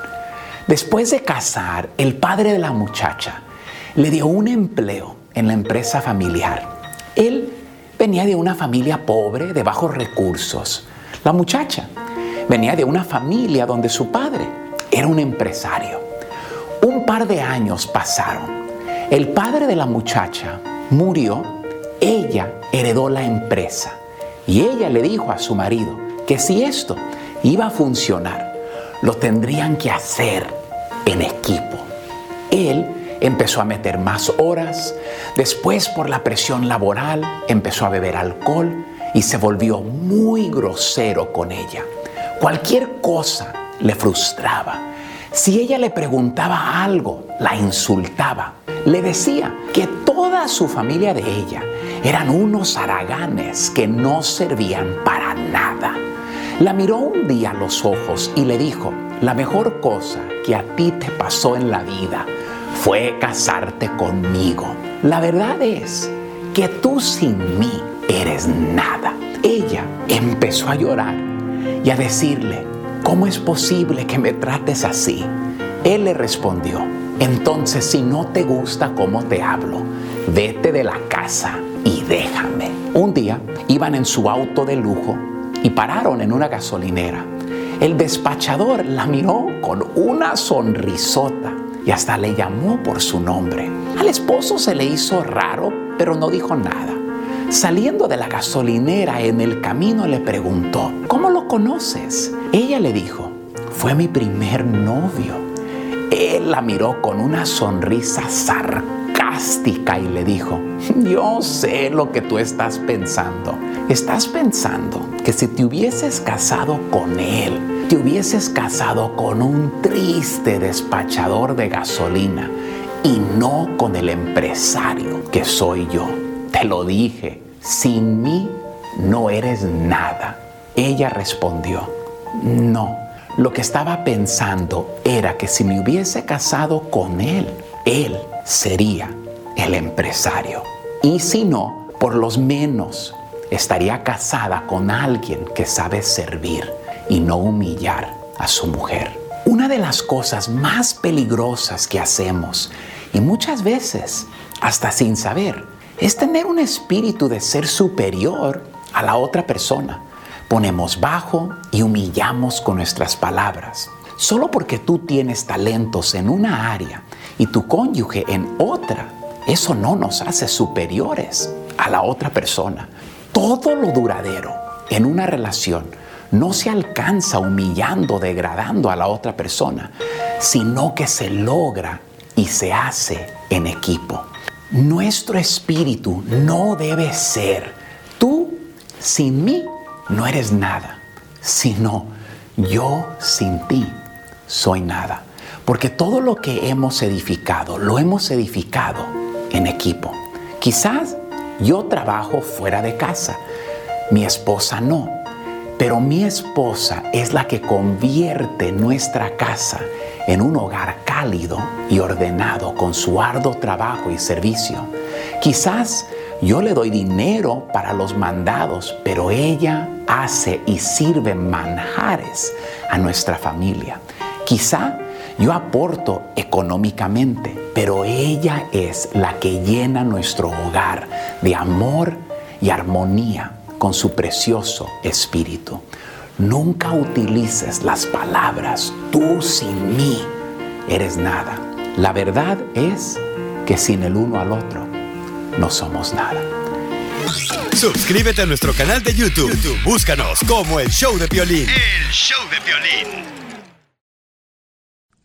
Después de casar, el padre de la muchacha le dio un empleo en la empresa familiar. Él venía de una familia pobre, de bajos recursos. La muchacha venía de una familia donde su padre era un empresario. Un par de años pasaron. El padre de la muchacha murió, ella heredó la empresa y ella le dijo a su marido que si esto iba a funcionar, lo tendrían que hacer en equipo. Él empezó a meter más horas, después por la presión laboral empezó a beber alcohol y se volvió muy grosero con ella. Cualquier cosa le frustraba. Si ella le preguntaba algo, la insultaba. Le decía que toda su familia de ella eran unos haraganes que no servían para nada. La miró un día a los ojos y le dijo, la mejor cosa que a ti te pasó en la vida fue casarte conmigo. La verdad es que tú sin mí eres nada. Ella empezó a llorar y a decirle, ¿cómo es posible que me trates así? Él le respondió, entonces si no te gusta cómo te hablo, vete de la casa y déjame. Un día iban en su auto de lujo y pararon en una gasolinera. El despachador la miró con una sonrisota y hasta le llamó por su nombre. Al esposo se le hizo raro, pero no dijo nada. Saliendo de la gasolinera en el camino le preguntó, ¿cómo lo conoces? Ella le dijo, fue mi primer novio. Él la miró con una sonrisa sarcástica y le dijo, yo sé lo que tú estás pensando. Estás pensando que si te hubieses casado con él, te hubieses casado con un triste despachador de gasolina y no con el empresario que soy yo. Te lo dije, sin mí no eres nada. Ella respondió, no, lo que estaba pensando era que si me hubiese casado con él, él sería el empresario. Y si no, por lo menos estaría casada con alguien que sabe servir y no humillar a su mujer. Una de las cosas más peligrosas que hacemos, y muchas veces hasta sin saber, es tener un espíritu de ser superior a la otra persona. Ponemos bajo y humillamos con nuestras palabras. Solo porque tú tienes talentos en una área y tu cónyuge en otra, eso no nos hace superiores a la otra persona. Todo lo duradero en una relación no se alcanza humillando, degradando a la otra persona, sino que se logra y se hace en equipo. Nuestro espíritu no debe ser tú sin mí no eres nada, sino yo sin ti soy nada. Porque todo lo que hemos edificado, lo hemos edificado en equipo. Quizás yo trabajo fuera de casa, mi esposa no, pero mi esposa es la que convierte nuestra casa en un hogar cálido y ordenado con su arduo trabajo y servicio. Quizás yo le doy dinero para los mandados, pero ella hace y sirve manjares a nuestra familia. Quizá yo aporto económicamente, pero ella es la que llena nuestro hogar de amor y armonía con su precioso espíritu. Nunca utilices las palabras tú sin mí eres nada. La verdad es que sin el uno al otro no somos nada. Suscríbete a nuestro canal de YouTube. YouTube, Búscanos como el show de violín. El show de violín.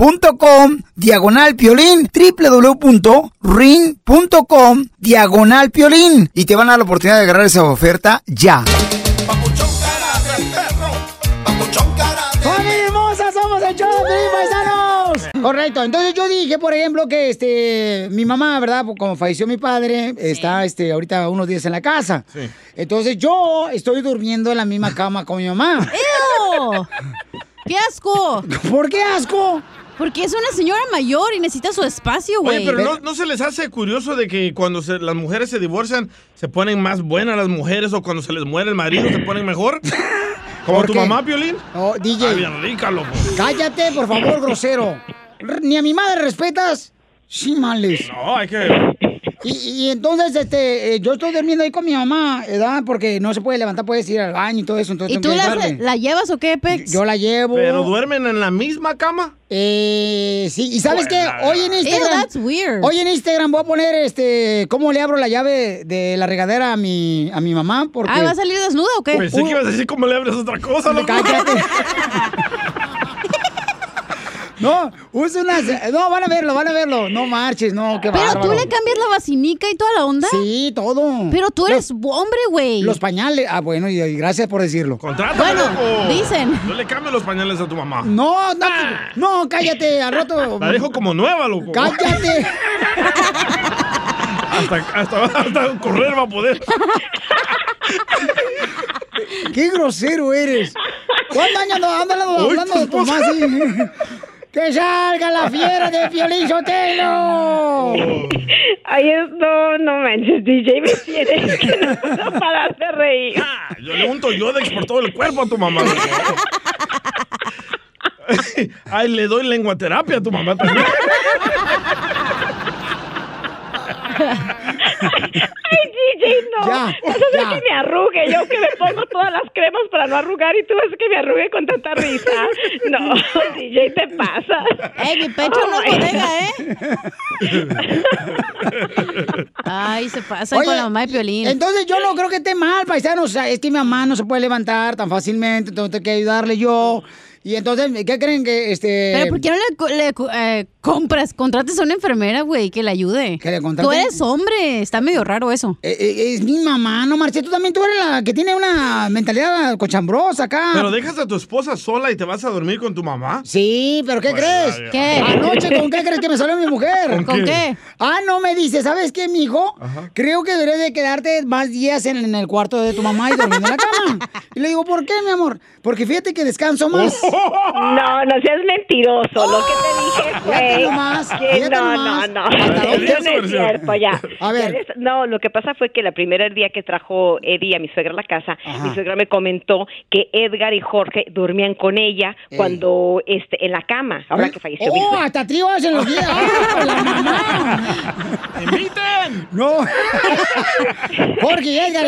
.com diagonal piolín www.ring.com diagonal piolín y te van a dar la oportunidad de agarrar esa oferta ya. ¡Familia hermosa! ¡Somos el show de Piolín, paisanos! Correcto, entonces yo dije, por ejemplo, que este mi mamá, ¿verdad? Pues, Como falleció mi padre, está este ahorita unos días en la casa. Entonces yo estoy durmiendo en la misma cama con mi mamá. ¡Ew! ¡Qué asco! ¿Por qué asco? Porque es una señora mayor y necesita su espacio, güey. Oye, pero no, ¿no se les hace curioso de que cuando se- las mujeres se divorcian se ponen más buenas las mujeres o cuando se les muere el marido se ponen mejor? Como ¿Por tu qué? mamá, Piolín. Oh, DJ. Ah, bien rica, loco. Cállate, por favor, grosero. Ni a mi madre respetas. Sí, males. No, hay que... Y, y entonces, este, eh, yo estoy durmiendo ahí con mi mamá, ¿verdad? Porque no se puede levantar, puedes ir al baño y todo eso. Entonces ¿Y tú la, llevas o qué, Pex? Yo la llevo. ¿Pero duermen en la misma cama? Eh, sí, y sabes qué, hoy en Ew, Instagram, that's weird. hoy en Instagram voy a poner, este, cómo le abro la llave de la regadera a mi, a mi mamá, porque. Ah, ¿va a salir desnuda o qué? Pensé que ibas a decir cómo le abres otra cosa, loco. Cállate. No, usa unas. No, van a verlo, van a verlo. No marches, no, qué Pero bárbaro. tú le cambias la vacinica y toda la onda. Sí, todo. Pero tú eres hombre, güey. Los pañales. Ah, bueno, y, y gracias por decirlo. Contrátame, Bueno, loco. dicen. No le cambies los pañales a tu mamá. No, no, no, cállate, al rato. La dejo como nueva, loco. Cállate. Hasta, hasta, hasta correr va a poder. Qué grosero eres. ¿Cuántos años andas hablando de tu mamá así? ¡Que salga la fiera de Piolín Sotelo! Ay, no, no manches, DJ, me tienes que no, paras de reír. Yo le unto Yodex por todo el cuerpo a tu mamá. Ay, le doy lenguaterapia a tu mamá también. Ay, DJ, no. Ya, hacer ya. que me arrugue. Yo que me pongo todas las cremas para no arrugar y tú haces que me arrugue con tanta risa. No, DJ, te pasa. Ey, mi pecho no es bodega, ¿eh? Ay, se pasa Oye, con la mamá de Piolín. Entonces yo no creo que esté mal, paisanos. O sea, es que mi mamá no se puede levantar tan fácilmente, entonces tengo que ayudarle yo. Y entonces, ¿qué creen que este. Pero ¿por qué no le, co- le co- eh, compras, contrates a una enfermera, güey, que le ayude? Que le Tú eres hombre, está medio raro eso. Eh, es mi mamá, no marche. Tú también tú eres la que tiene una mentalidad cochambrosa acá. Pero dejas a tu esposa sola y te vas a dormir con tu mamá. Sí, pero ¿qué Pues, crees? ya, ya. ¿Qué? Anoche, ¿con qué crees que me salió mi mujer? ¿Con ¿Con qué? qué? Ah, no, me dice, ¿sabes qué, mijo? Creo que deberías de quedarte más días en, en el cuarto de tu mamá y durmiendo en la cama. Y le digo, ¿por qué, mi amor? Porque fíjate que descanso más. No, no seas mentiroso. Lo que te dije fue. que no, no, no. ¿Hasta dónde Eso es no es cierto, ya. A ver. No, lo que pasa fue que la primera día que trajo Eddie a mi suegra a la casa, mi suegra me comentó que Edgar y Jorge dormían con ella Ey. cuando este en la cama, ahora que falleció ¡Oh, hasta tríos en los días! ¡Ah, la mamá! ¡Inviten! ¡No! ¡Jorge y Edgar!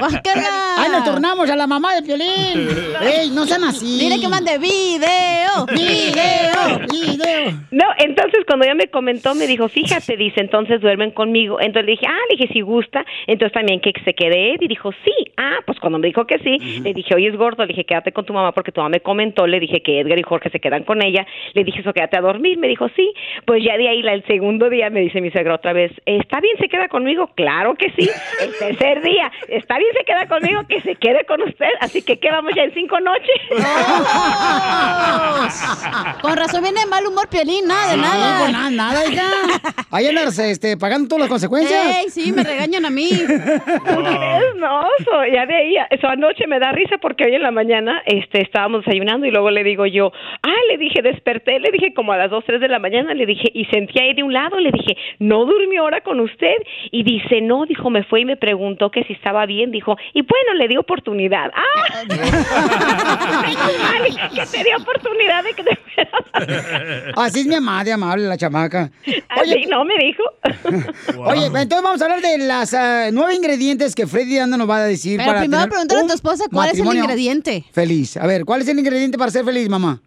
¡Bácala! ¡Ay, nos tornamos a la mamá de Piolín! ¡Ey, no sean así! Dile que mande video. ¡Video! ¡Video! No, entonces cuando ella me comentó, me dijo, fíjate, dice, entonces duermen conmigo. Entonces le dije, ah, le dije, si gusta. Entonces también que se quede Ed. Y dijo, sí. Ah, pues cuando me dijo que sí, le dije, oye, es gordo. Le dije, quédate con tu mamá porque tu mamá me comentó. Le dije que Edgar y Jorge se quedan con ella. Le dije, eso, quédate a dormir. Me dijo, sí. Pues ya de ahí, la- el segundo día, me dice mi suegra otra vez, ¿está bien se queda conmigo? Claro que sí. El tercer día, ¿está bien se queda conmigo? Que se quede con usted. Así que quedamos ya en cinco noches. Con razón viene de mal humor, Piolín, nada de Sí, nada. nada, nada, hija. Ahí andas este, pagando todas las consecuencias. Ey, sí, me regañan a mí. No, so, ya de ahí, eso anoche me da risa porque hoy en la mañana este, estábamos desayunando y luego le digo yo, ah, le dije, desperté, le dije como a las 2, 3 de la mañana, le dije, y sentía ahí de un lado, le dije, ¿no durmió ahora con usted? Y dice, no, dijo, me fue y me preguntó que si estaba bien, dijo, y bueno, le di oportunidad. ¡Ah! Mal que te di oportunidad de que te Así es mi mamá, de amable, la chamaca. Así no me dijo. Oye, entonces vamos a hablar de las ah, nueve ingredientes que Freddy Anda nos va a decir Pero para primero tener pregúntale a tu esposa cuál es el ingrediente. Feliz. A ver, ¿cuál es el ingrediente para ser feliz, mamá?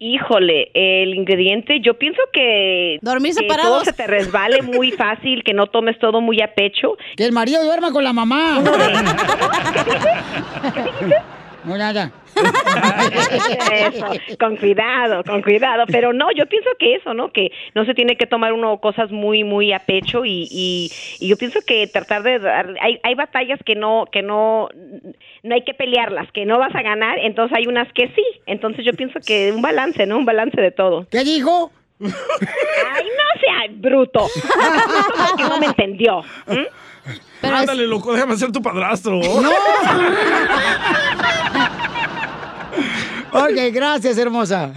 Híjole, el ingrediente, yo pienso que, Dormir que separados. todo se te resbale muy fácil, que no tomes todo muy a pecho. Que el marido duerma con la mamá. No, nada. Eso, con cuidado, con cuidado. Pero no, yo pienso que eso, ¿no? Que no se tiene que tomar uno cosas muy, muy a pecho y, y, y yo pienso que tratar de dar, hay, hay batallas que no, que no, no hay que pelearlas, que no vas a ganar, entonces hay unas que sí. Entonces yo pienso que un balance, ¿no? Un balance de todo. ¿Qué dijo? Ay, no sea bruto. No me entendió. Ándale, loco, déjame ser tu padrastro. ¡No! Ok, gracias, hermosa.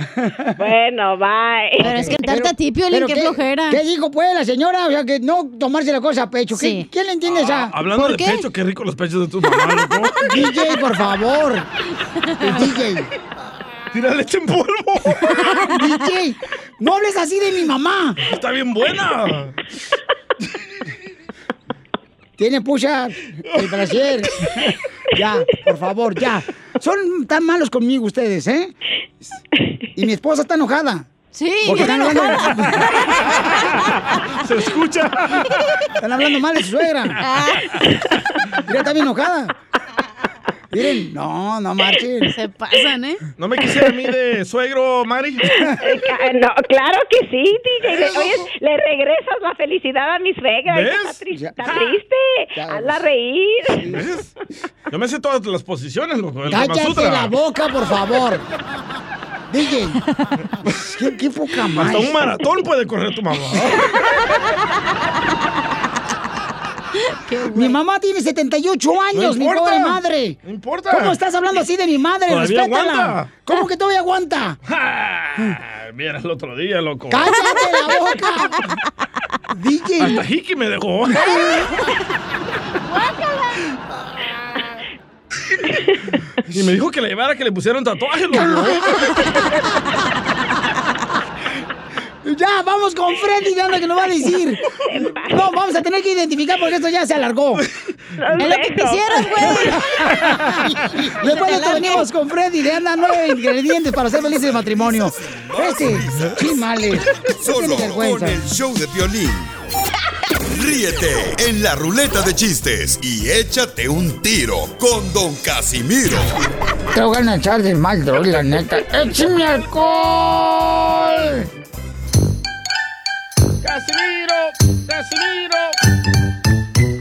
Bueno, bye. Pero es que darte a ti, Piolín, qué flojera. ¿Qué dijo, pues, la señora? O sea, que no tomarse la cosa a pecho. ¿Qué- Sí. ¿Quién le entiende esa? Ah, Hablando ¿Por de qué? pecho, qué rico los pechos de tu mamá, loco. DJ, por favor. DJ. Tira leche en polvo. DJ, no hables así de mi mamá. Está bien buena. Tiene pucha el brasier. Ya, por favor, ya. Son tan malos conmigo ustedes, ¿eh? Y mi esposa está enojada. Sí, Porque están hablando. Se escucha. Están hablando mal de su suegra. Mira, está bien enojada. Miren, no, no marchen. Se pasan, ¿eh? ¿No me quisiera a mí de suegro, Mari? No, claro que sí, DJ. Le, oye, le regresas la felicidad a mi suegra. ¿Ves? Está, tri- está triste. Hazla reír. ¿Ves? Yo me sé todas las posiciones, loco. Cállate la boca, por favor. DJ. Qué, qué poca más. Hasta un maratón puede correr tu mamá. Mi mamá tiene 78 años, mi importa. pobre madre. No importa. ¿Cómo estás hablando así de mi madre? Todavía Respétala. aguanta. ¿Cómo que todavía aguanta? Ah, Mira el otro día, loco. ¡Cállate la boca! DJ. Hasta Hiki me dejó. y me dijo que le llevara que le pusieron tatuaje, loco. Ya, vamos con Freddy, ya anda que nos va a decir. No, vamos a tener que identificar porque esto ya se alargó. Es lo que quisieras, güey. Después de esto venimos con Freddy, le andan nueve ingredientes para ser felices de matrimonio. Este, chimales. No Solo con el show de violín. Ríete en la ruleta de chistes y échate un tiro con Don Casimiro. Te voy a echar de mal, droga, la neta. ¡Échame alcohol! ¡Casimiro! ¡Casimiro!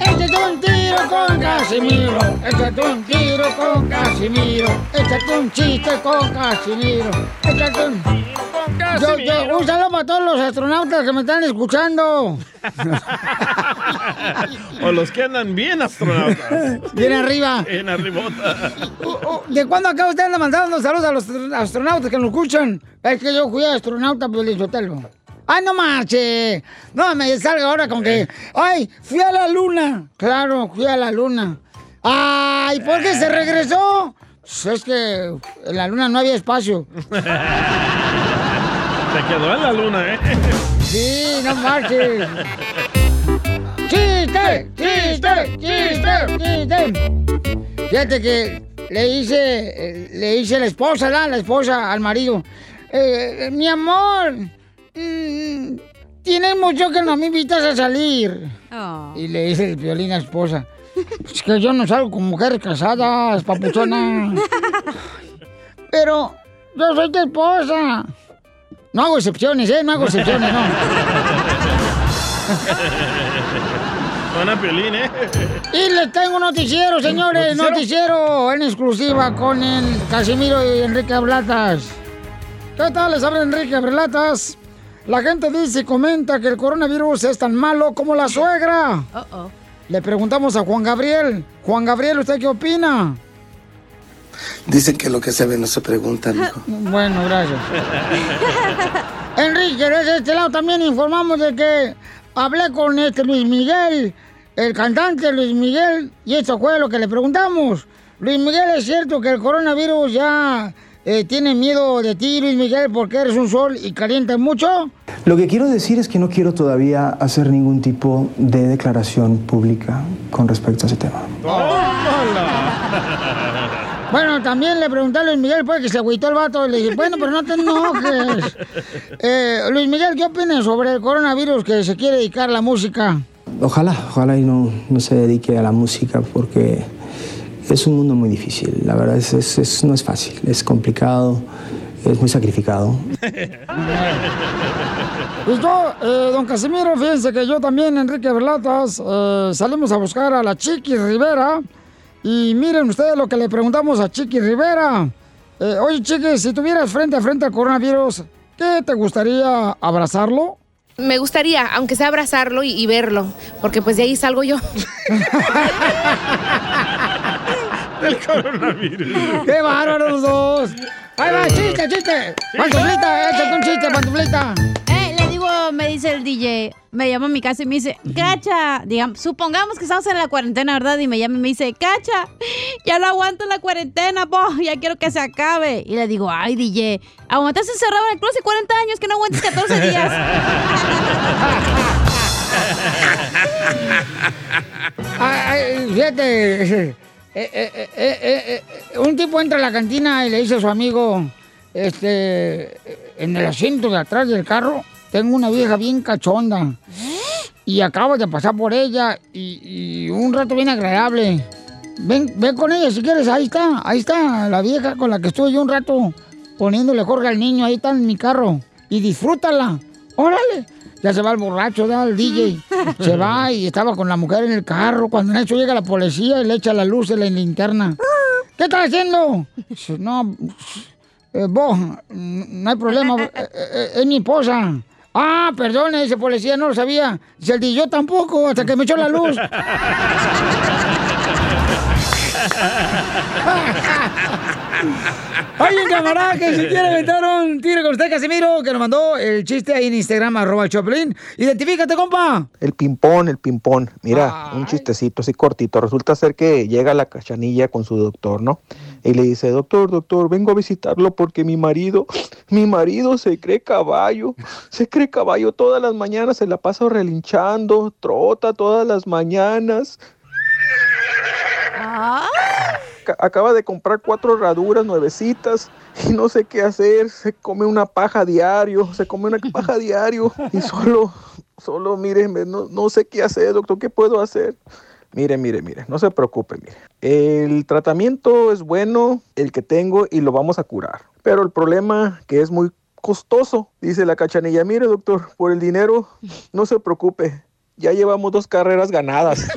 Échate un tiro con Casimiro. Échate un tiro con Casimiro. Échate un chiste con Casimiro. Échate un. Yo, yo, un saludo para todos los astronautas que me están escuchando. O los que andan bien astronautas. Bien arriba. Bien arribota. ¿De cuándo acá usted anda mandando saludos a los astronautas que nos escuchan? Es que yo fui astronauta, pues Pelizotelo. ¡Ay, no marche! No me salga ahora con que. ¡Ay, fui a la luna! Claro, fui a la luna. ¡Ay, por qué se regresó! Pues es que en la luna no había espacio. Se quedó en la luna, ¿eh? Sí, no marches. ¡Chiste! ¡Chiste! ¡Chiste! ¡Chiste! Fíjate que le hice, eh, le hice la esposa, ¿la? la esposa al marido. Eh, eh, mi amor, mm, tienes mucho que no me invitas a salir. Y le dice el violín a la esposa. Es que yo no salgo con mujeres casadas, papuchona. Pero yo soy tu esposa. No hago excepciones, ¿eh? No hago excepciones, no. Suena piolín, ¿eh? Y les tengo un noticiero, señores, ¿Noticiero? noticiero en exclusiva con el Casimiro y Enrique Ablatas. ¿Qué tal? Les habla Enrique Ablatas. La gente dice y comenta que el coronavirus es tan malo como la suegra. Le preguntamos a Juan Gabriel. Juan Gabriel, ¿usted qué opina? Dicen que lo que se ve no se pregunta, mijo. Bueno, gracias. Enrique, desde este lado también informamos de que hablé con este Luis Miguel, el cantante Luis Miguel, y esto fue lo que le preguntamos. Luis Miguel, ¿es cierto que el coronavirus ya eh, tiene miedo de ti, Luis Miguel, porque eres un sol y calientas mucho? Lo que quiero decir es que no quiero todavía hacer ningún tipo de declaración pública con respecto a ese tema. Bueno, también le pregunté a Luis Miguel, pues, que se agüitó el vato. Y le dije, bueno, pero no te enojes. Eh, Luis Miguel, ¿qué opinas sobre el coronavirus que se quiere dedicar a la música? Ojalá, ojalá y no, no se dedique a la música porque es un mundo muy difícil. La verdad es, es- es- no es fácil, es complicado, es muy sacrificado. Pues yo, eh, don Casimiro, fíjense que yo también, Enrique Berlatas, eh, salimos a buscar a la Chiqui Rivera. Y miren ustedes lo que le preguntamos a Chiqui Rivera. Eh, Oye, Chiqui, si tuvieras frente a frente al coronavirus, ¿qué te gustaría abrazarlo? Me gustaría, aunque sea abrazarlo y, y verlo, porque pues de ahí salgo yo. El coronavirus. ¡Qué bárbaros los dos! ¡Ahí va, chiste, chiste! ¡Pantuflita, échate un chiste, pantuflita! Eh, le digo, me dice el DJ, me llama a mi casa y me dice, Cacha, digamos, supongamos que estamos en la cuarentena, ¿verdad? Y me llama y me dice, Cacha, ya no aguanto la cuarentena, po, ya quiero que se acabe. Y le digo, ay, DJ, aguantas encerrado en el closet 40 años, que no aguantes 14 días. Ay, ay, fíjate, eh, eh, eh, eh, eh, un tipo entra a la cantina y le dice a su amigo, este, en el asiento de atrás del carro, tengo una vieja bien cachonda. Y acabo de pasar por ella y, un rato bien agradable. Ven, ven con ella si quieres, ahí está, ahí está la vieja con la que estuve yo un rato poniéndole Jorge al niño, ahí está en mi carro. Y disfrútala. Órale. Ya se va el borracho, da el DJ. Se va y estaba con la mujer en el carro. Cuando en eso llega la policía y le echa la luz de la linterna. ¿Qué estás haciendo? No, eh, vos, no hay problema, eh, eh, es mi esposa. Ah, perdone, dice policía, no lo sabía. Dice el DJ, yo tampoco, hasta que me echó la luz. Hay un camarada que si quiere aventar un tiro con usted, Casimiro, que nos mandó el chiste ahí en Instagram, arroba Choplin. Identifícate, compa. El ping-pong, el ping-pong. Mira, un chistecito así cortito. Resulta ser que llega la cachanilla con su doctor, ¿no? Y le dice, doctor, doctor, vengo a visitarlo porque mi marido, mi marido se cree caballo. Se cree caballo todas las mañanas, se la pasa relinchando, trota todas las mañanas. Ca- Acaba de comprar cuatro herraduras nuevecitas y no sé qué hacer. Se come una paja diario, se come una paja diario y solo, solo, mire, me- no, no sé qué hacer, doctor, ¿qué puedo hacer? Mire, mire, mire, no se preocupe, mire. El tratamiento es bueno, el que tengo, y lo vamos a curar. Pero el problema que es muy costoso, dice la cachanilla. Mire, doctor, por el dinero, no se preocupe. Ya llevamos dos carreras ganadas.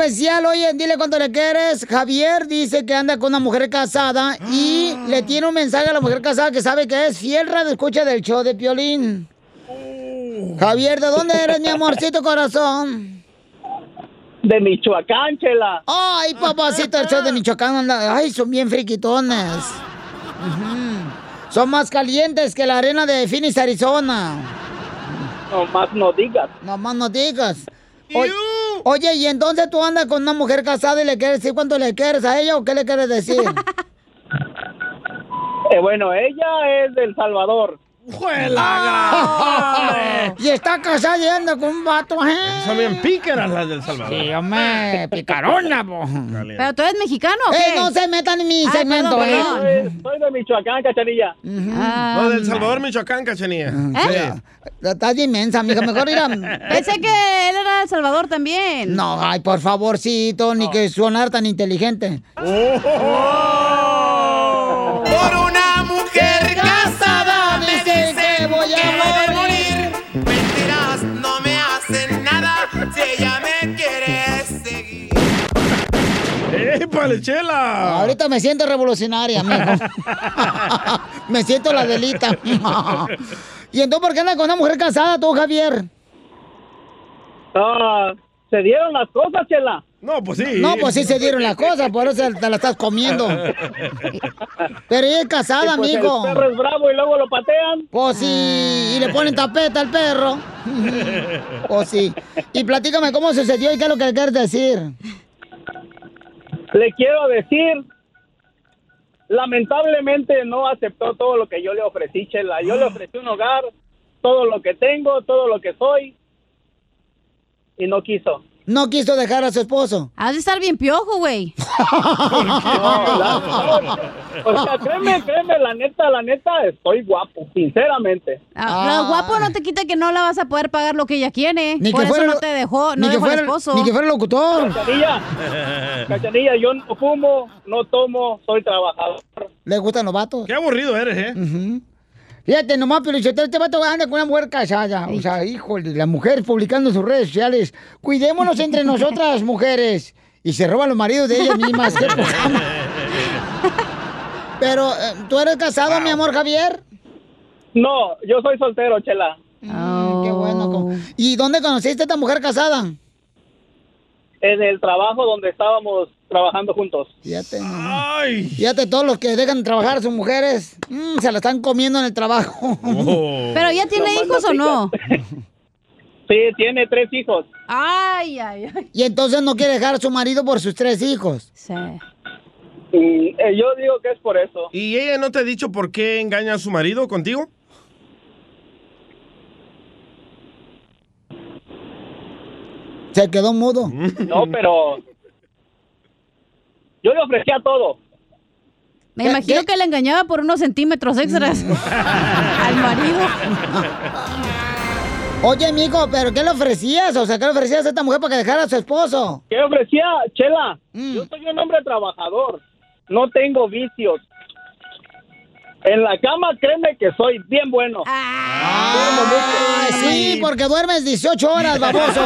Especial. Oye, dile cuánto le quieres. Javier dice que anda con una mujer casada y le tiene un mensaje a la mujer casada que sabe que es fiel radio escucha del show de Piolín. Javier, ¿de dónde eres, mi amorcito corazón? De Michoacán, chela. Ay, papacito, el show de Michoacán anda. Ay, son bien friquitones. Son más calientes que la arena de Phoenix, Arizona. No más no digas. No más no digas. Oye, oye, y entonces tú andas con una mujer casada y le quieres decir cuánto le quieres a ella o qué le quieres decir? Eh, bueno, ella es del Salvador. Ah. y está casada y anda con un vato, ¿eh? Son bien pícaras las del Salvador. Sí, hombre, picarona, po. ¿Pero tú eres mexicano o Eh, qué? no se metan en mi Ay, segmento, perdón, ¿eh? Soy de Michoacán, cachanilla. No, del Salvador, Michoacán, cachanilla. ¿Eh? Estás inmensa, mija. Mejor ir a... Pensé que él era de El Salvador también. No, ay, por favorcito, ni que sonar tan inteligente. Por ¡Épale, chela! Ahorita me siento revolucionaria, mijo. me siento la delita. ¿Y entonces por qué andas con una mujer casada tú, Javier? Ah, se dieron las cosas, chela. No, pues sí. No, pues sí se dieron las cosas, por eso te la estás comiendo. Pero ella es casada, Y pues amigo. El perro es bravo y luego lo patean. Pues sí, y le ponen tapeta al perro. Pues sí. Y platícame cómo sucedió y qué es lo que le quieres decir. Le quiero decir, lamentablemente no aceptó todo lo que yo le ofrecí, Chela. Yo le ofrecí un hogar, todo lo que tengo, todo lo que soy, y no quiso. No quiso dejar a su esposo. Has de estar bien piojo, güey. O sea, créeme, créeme, la neta, la neta, estoy guapo, sinceramente. Ah, Lo guapo no te quita que no la vas a poder pagar lo que ella quiere. Ni Por que eso fuera no te dejó, ni no que dejó fuera- el esposo. ni que fuera locutor. Cachanilla, Cachanilla, yo no fumo, no tomo, soy trabajador. ¿Le gustan los vatos? Qué aburrido eres, ¿eh? Fíjate, nomás, pero este vato anda con una mujer casada. O sea, híjole, la mujer publicando sus redes sociales. Cuidémonos entre nosotras, mujeres. Y se roban los maridos de ellas mismas. Qué Pero, eh, ¿tú eres casado, mi amor, Javier? No, yo soy soltero, Chela. Mm, Qué bueno. ¿Y dónde conociste a esta mujer casada? En el trabajo donde estábamos trabajando juntos. Fíjate, Fíjate, todos los que dejan de trabajar a sus mujeres, mm, se la están comiendo en el trabajo. ¿Pero ya tiene hijos o no? Sí, tiene tres hijos. Ay, ay, ay. Y entonces no quiere dejar a su marido por sus tres hijos. Sí. Y eh, yo digo que es por eso. ¿Y ella no te ha dicho por qué engaña a su marido contigo? Se quedó mudo. No, pero yo le ofrecía todo. Me imagino que le engañaba por unos centímetros extras al marido. Oye, amigo, ¿pero qué le ofrecías? O sea, ¿qué le ofrecías a esta mujer para que dejara a su esposo? ¿Qué ofrecía, Chela? Yo soy un hombre trabajador. No tengo vicios. En la cama, créeme que soy bien bueno. Ah, sí, porque duermes 18 horas, baboso.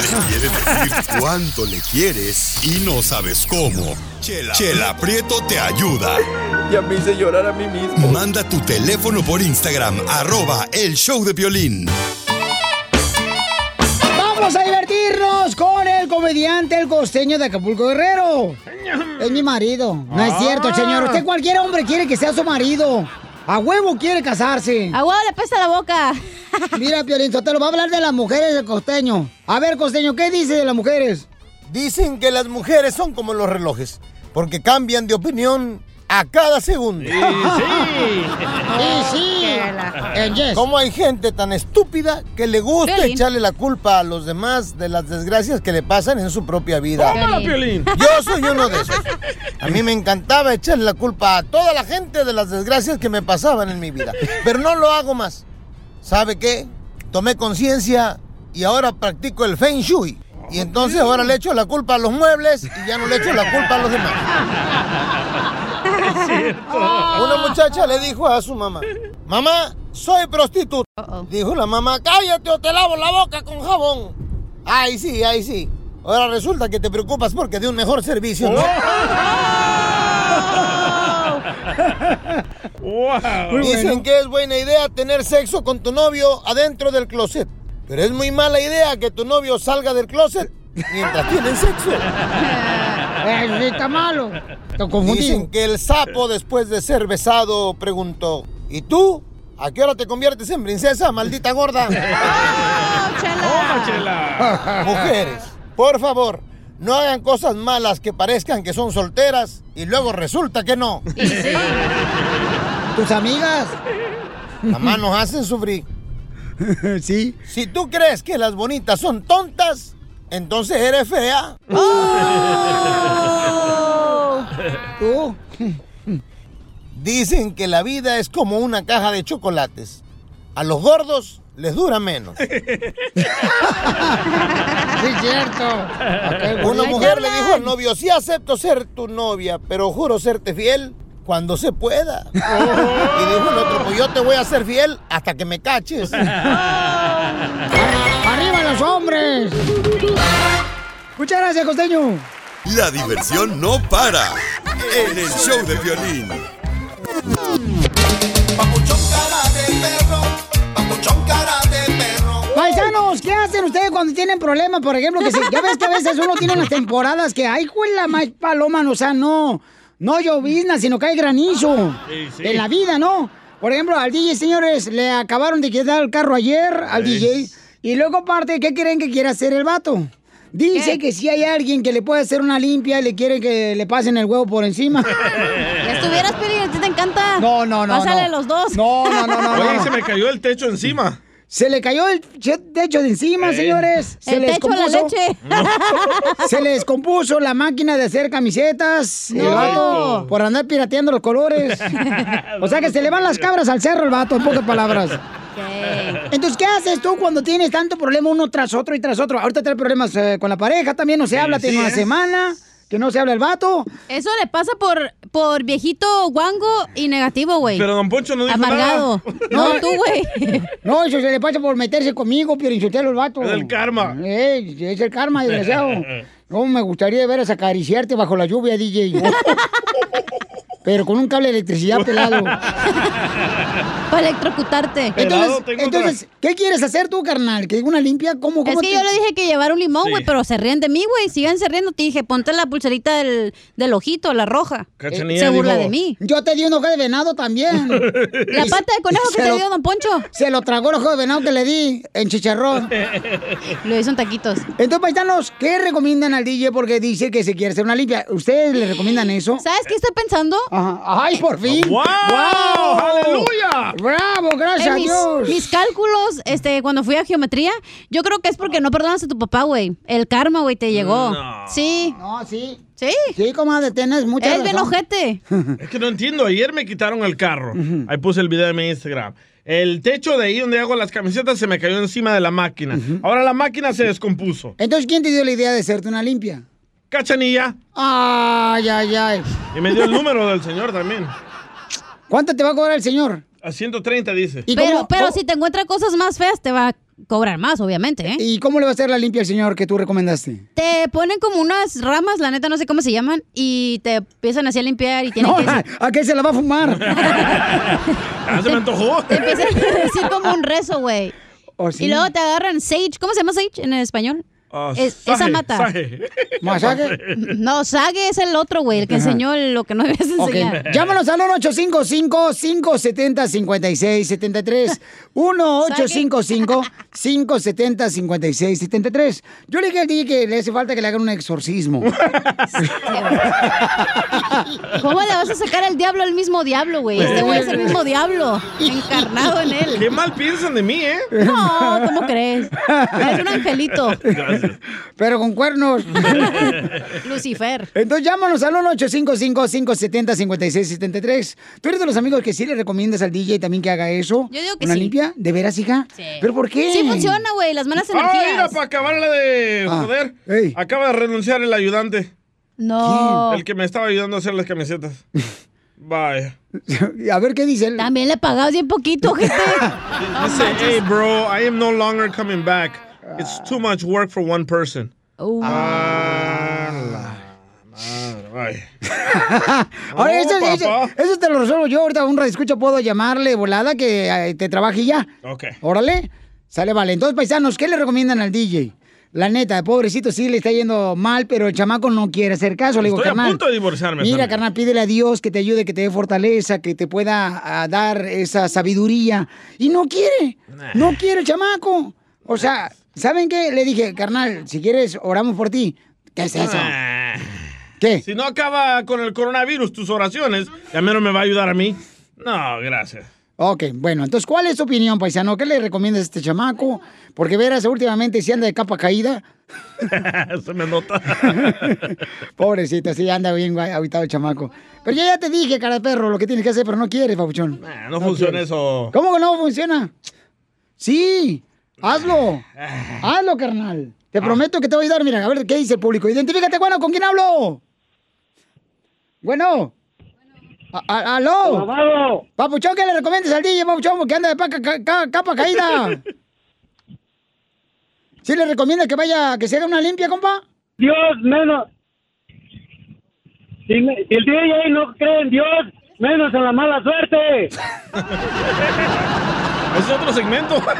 Le quieres decir cuánto le quieres y no sabes cómo. Chela, Chela Prieto te ayuda. Ya me hice llorar a mí mismo. Manda tu teléfono por Instagram, arroba el show de violín. Vamos a divertirnos con el comediante, el costeño de Acapulco Guerrero. Es mi marido. No es cierto, señor. Usted cualquier hombre quiere que sea su marido. A huevo quiere casarse. A huevo le pesa la boca. Mira, Piolín, te lo va a hablar de las mujeres del costeño. A ver, costeño, ¿qué dice de las mujeres? Dicen que las mujeres son como los relojes, porque cambian de opinión a cada segundo. Sí, sí. Eh, yes. ¿Cómo hay gente tan estúpida que le gusta Piolín. echarle la culpa a los demás de las desgracias que le pasan en su propia vida? Piolín. Yo soy uno de esos. A mí me encantaba echarle la culpa a toda la gente de las desgracias que me pasaban en mi vida, pero no lo hago más. ¿Sabe qué? Tomé conciencia y ahora practico el Feng Shui. Y entonces ahora le echo la culpa a los muebles y ya no le echo la culpa a los demás. Una muchacha le dijo a su mamá, mamá, soy prostituta. Dijo la mamá, cállate o te lavo la boca con jabón. Ay, sí, ay, sí. Ahora resulta que te preocupas porque de un mejor servicio, ¿no? Dicen que es buena idea tener sexo con tu novio adentro del closet. Pero es muy mala idea que tu novio salga del closet mientras tienen sexo. Eh, está malo. Te confundí. Dicen que el sapo después de ser besado preguntó, ¿y tú? ¿A qué hora te conviertes en princesa, maldita gorda? Toma, chela. Mujeres, por favor, no hagan cosas malas que parezcan que son solteras y luego resulta que no. ¿Tus amigas? Mamá nos hacen sufrir. Sí. Si tú crees que las bonitas son tontas, entonces eres fea. ¿Tú? Dicen que la vida es como una caja de chocolates. A los gordos les dura menos. Sí, cierto. Una mujer le dijo al novio, sí acepto ser tu novia, pero juro serte fiel cuando se pueda. Y dijo el otro, pues yo te voy a ser fiel hasta que me caches. ¡Arriba los hombres! Muchas gracias, costeño. La diversión no para. En el show de violín. Paisanos, ¿qué hacen ustedes cuando tienen problemas? Por ejemplo, que si, ya ves que a veces uno tiene unas temporadas que, ay, la más paloma, o sea, no, no llovizna, sino que hay granizo Sí, sí. en la vida, ¿no? Por ejemplo, al DJ, señores, le acabaron de quitar el carro ayer al. DJ. Y luego, aparte, ¿qué creen que quiere hacer el vato? Dice que si hay alguien que le puede hacer una limpia y le quiere que le pasen el huevo por encima. Ya estuvieras, Peli, a ti te encanta. No, no, no. Pásale no. los dos. No, no, no, no. Oye, no. se me cayó el techo encima. Se le cayó el techo de encima, señores. Se El le techo, la descompuso. leche. Se le descompuso la máquina de hacer camisetas. No. El vato, por andar pirateando los colores. o sea que se le van las cabras al cerro el vato, en pocas palabras. Entonces, ¿qué haces tú cuando tienes tanto problema uno tras otro y tras otro? Ahorita trae problemas eh, con la pareja, también no se habla, tiene sí, una ¿eh? semana que no se habla el vato. Eso le pasa por, por viejito guango y negativo, güey. Pero don Poncho no dijo Amargado. nada. No, tú, güey. No, eso se le pasa por meterse conmigo, pero insultarlo el vato. Es el karma. Eh, es el karma, desgraciado. No, me gustaría ver a acariciarte bajo la lluvia, DJ. Pero con un cable de electricidad pelado. Para electrocutarte. Entonces, entonces, ¿qué quieres hacer tú, carnal? ¿Que una limpia? ¿Cómo, Es cómo que te- yo le dije que llevar un limón, Sí. güey, pero se ríen de mí, güey. Síganse riendo. Te dije, ponte la pulserita del, del ojito, la roja. Cachanilla se burla dijo, de mí. Yo te di un ojo de venado también. La pata de conejo que se te lo- dio Don Poncho. Se lo tragó el ojo de venado que le di en chicharrón. Lo hizo en taquitos. Entonces, paisanos, ¿qué recomiendan al DJ? Porque dice que se quiere hacer una limpia. ¿Ustedes le recomiendan eso? ¿Sabes qué estoy pensando? Ajá. ¡Ay, por fin! ¡Wow! ¡Aleluya! ¡Bravo! ¡Gracias En a mis, Dios! mis cálculos, este, cuando fui a geometría, yo creo que es porque no perdonas a tu papá, güey. El karma, güey, te llegó. No. Sí. No, sí. Sí. Sí, comadre, tienes mucha Es bien razón. ojete. Es que no entiendo. Ayer me quitaron el carro. Ahí puse el video en mi Instagram. El techo de ahí donde hago las camisetas se me cayó encima de la máquina. Ahora la máquina se descompuso. Entonces, ¿quién te dio la idea de hacerte una limpia? Cachanilla. Ay, ay, ay. Y me dio el número del señor también. ¿Cuánto te va a cobrar el señor? A 130 dice. Pero, pero si te encuentra cosas más feas, te va a cobrar más, obviamente, ¿eh? ¿Y cómo le va a hacer la limpia al señor que tú recomendaste? Te ponen como unas ramas, la neta no sé cómo se llaman, y te empiezan así a limpiar y tienen No, que... ¿a, a qué se la va a fumar? Ah, se me antojó. Te empiezan a decir como un rezo, güey. ¿Oh, sí? Y luego te agarran sage. ¿Cómo se llama sage en español? Es- esa mata. ¿Masaje? No, Sage es el otro, güey, el que Ajá. enseñó lo que no debes enseñar. Llámanos al 1-855-570-5673. 1-855-570-5673. Yo le dije al DJ que le hace falta que le hagan un exorcismo. ¿Cómo le vas a sacar al diablo al mismo diablo, güey? Este güey es el mismo diablo, encarnado en él. Qué mal piensan de mí, ¿eh? No, ¿cómo crees? Eres un angelito. Pero con cuernos. Lucifer. Entonces llámanos al 1-855-570-5673. ¿Tú eres de los amigos que sí le recomiendas al DJ también que haga eso? Yo digo que ¿Una sí. limpia? ¿De veras, hija? Sí. ¿Pero por qué? Sí funciona, güey, las malas Ah, mira, energías. para acabarla de Ah, joder. Acaba de renunciar el ayudante. No. El que me estaba ayudando a hacer las camisetas. Vaya. A ver qué dice él. También le pagabas bien poquito, gente. Dice, hey, bro, I am no longer coming back. It's too much work for one person. Uh. Ah, la madre, vaya. Ahora, No, eso, eso- eso te lo resuelvo yo. Ahorita un escucha puedo llamarle volada que eh, te trabaje ya. Ok. Órale. Sale, vale. Entonces, paisanos, ¿qué le recomiendan al DJ? La neta, pobrecito, sí le está yendo mal, pero el chamaco no quiere hacer caso. Le digo, Estoy a carnal. punto de divorciarme. Mira, también. carnal, pídele a Dios que te ayude, que te dé fortaleza, que te pueda ah, dar esa sabiduría. Y no quiere. No quiere el chamaco. O sea, ¿saben qué? Le dije, carnal, si quieres, oramos por ti. ¿Qué es eso? Ah. ¿Qué? Si no acaba con el coronavirus tus oraciones, ya menos me va a ayudar a mí. No, gracias. Ok, bueno, entonces, ¿cuál es tu opinión, paisano? ¿Qué le recomiendas a este chamaco? Porque verás, últimamente si anda de capa caída. Se me nota. Pobrecito, sí, anda bien aguitado el chamaco. Pero yo ya te dije, cara de perro, lo que tienes que hacer, pero no quieres, papuchón. Ah, no funciona quieres. eso. ¿Cómo que no funciona? Sí, hazlo. Ah. Hazlo, carnal. Te prometo que te voy a ayudar. Mira, a ver qué dice el público. Identifícate, bueno, ¿con quién hablo? Bueno. A- ¿Aló? Papuchón, ¿qué le recomiendas al DJ, Papuchón? Que anda de paca- ca- ca- capa caída. ¿Sí le recomienda que vaya, que se haga una limpia, compa? Dios, menos. Si, me- si el DJ no cree en Dios, menos en la mala suerte. Es otro segmento.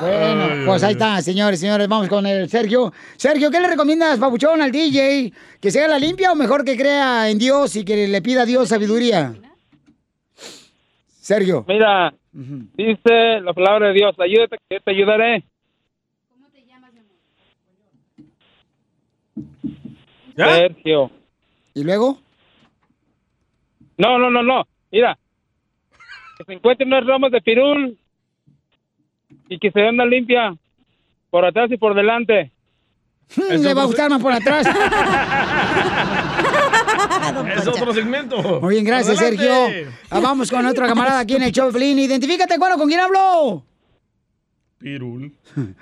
Bueno, pues ahí está, señores, señores. Vamos con el Sergio. Sergio, ¿qué le recomiendas, Papuchón, al DJ? ¿Que se haga la limpia o mejor que crea en Dios y que le pida a Dios sabiduría? Sergio. Mira, dice la palabra de Dios, ayúdate que yo te ayudaré. Sergio. ¿Y luego? No, no, no, no. Mira, que se encuentren unas ramas de pirul y que se den una limpia por atrás y por delante. Le va a gustar más por atrás. Es otro segmento. Muy bien, gracias, Adelante. Sergio. Ah, vamos con otro camarada aquí en el show, Piolín. Identifícate, bueno, ¿con quién hablo? Pirul.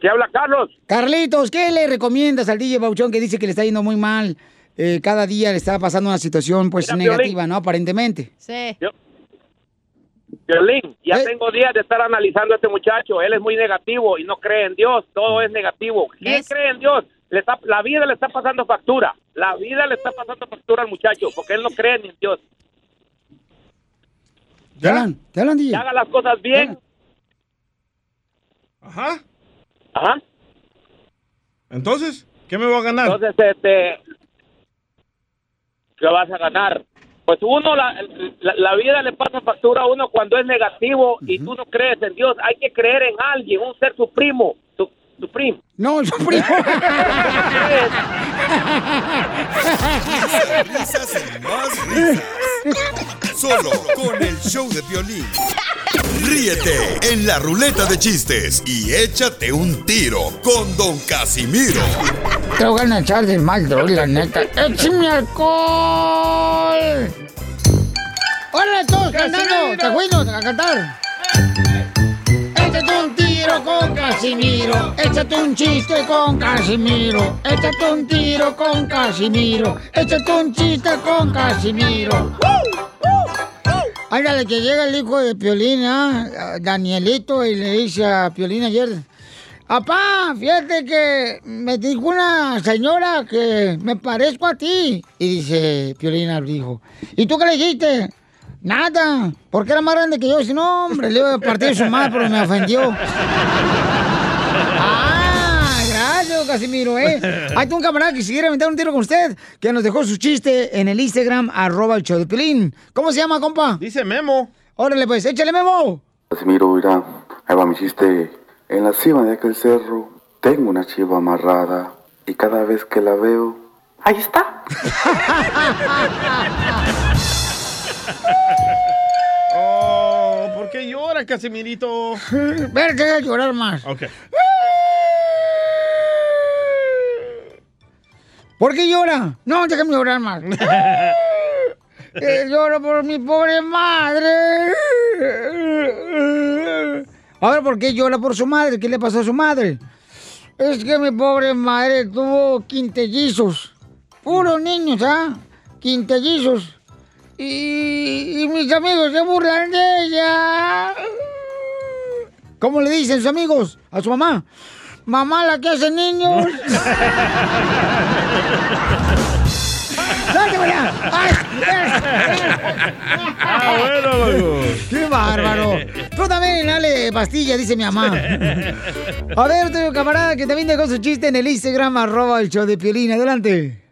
¿Qué habla Carlos? Carlitos, ¿qué le recomiendas al DJ Bauchón que dice que le está yendo muy mal? Eh, cada día le está pasando una situación pues Mira, Piolín. negativa, ¿no? Aparentemente. Sí. Violín, ya Eh. tengo días de estar analizando a este muchacho. Él es muy negativo y no cree en Dios. Todo es negativo. ¿Quién cree en Dios? Le está- la vida le está pasando factura. La vida le está pasando factura al muchacho porque él no cree ni en Dios. ¿Te hablan, DJ? Que haga las cosas bien. Ajá. Ajá. Entonces, ¿qué me voy a ganar? Entonces, este, ¿qué vas a ganar? Pues uno, la, la, la vida le pasa factura a uno cuando es negativo y tú no crees en Dios. Hay que creer en alguien, un ser supremo. Su, supremo. No, su primo. Risas y más risas. Solo con el show de violín. Ríete en la ruleta de chistes y échate un tiro con Don Casimiro. Te voy a echar de mal, droga, la neta. ¡Échame alcohol! ¡Órale, todos cantando! ¡Te acuerdo a cantar! Échate un tiro con Casimiro. Échate un chiste con Casimiro. Échate un tiro con Casimiro. Échate un chiste con Casimiro. Ándale, que llega el hijo de Piolín, ¿ah? Danielito, y le dice a Piolín ayer, Apá, fíjate que me dijo una señora que me parezco a ti. Y dice, Piolín le dijo, ¿y tú qué le dijiste? Nada, porque era más grande que yo. Si no, hombre, le iba a partir su madre, pero me ofendió. Gracias, Casimiro, ¿eh? Hay un camarada que si quiere aventar un tiro con usted, que nos dejó su chiste en el Instagram, arroba el show de. ¿Cómo se llama, compa? Dice Memo. Órale, pues, échale, Memo. Casimiro, mira, ahí va mi chiste. En la cima de aquel cerro tengo una chiva amarrada y cada vez que la veo, ahí está. Oh, ¿por qué llora, Casimirito? Ver, que llorar más. Ok. ¿Por qué llora? No, déjame llorar más. Eh, lloro por mi pobre madre. Ahora, ¿por qué llora por su madre? ¿Qué le pasó a su madre? Es que mi pobre madre tuvo quintellizos. Puros niños, ¿ah? Quintellizos. Y, y mis amigos se burlan de ella. ¿Cómo le dicen sus amigos a su mamá? Mamá, la que hace niños. ¡Ay! Ah, bueno, loco. ¡Qué bárbaro! Tú también dale pastilla, dice mi mamá. A ver, otro camarada que también dejó su chiste en el Instagram, arroba el show de Piolín. Adelante.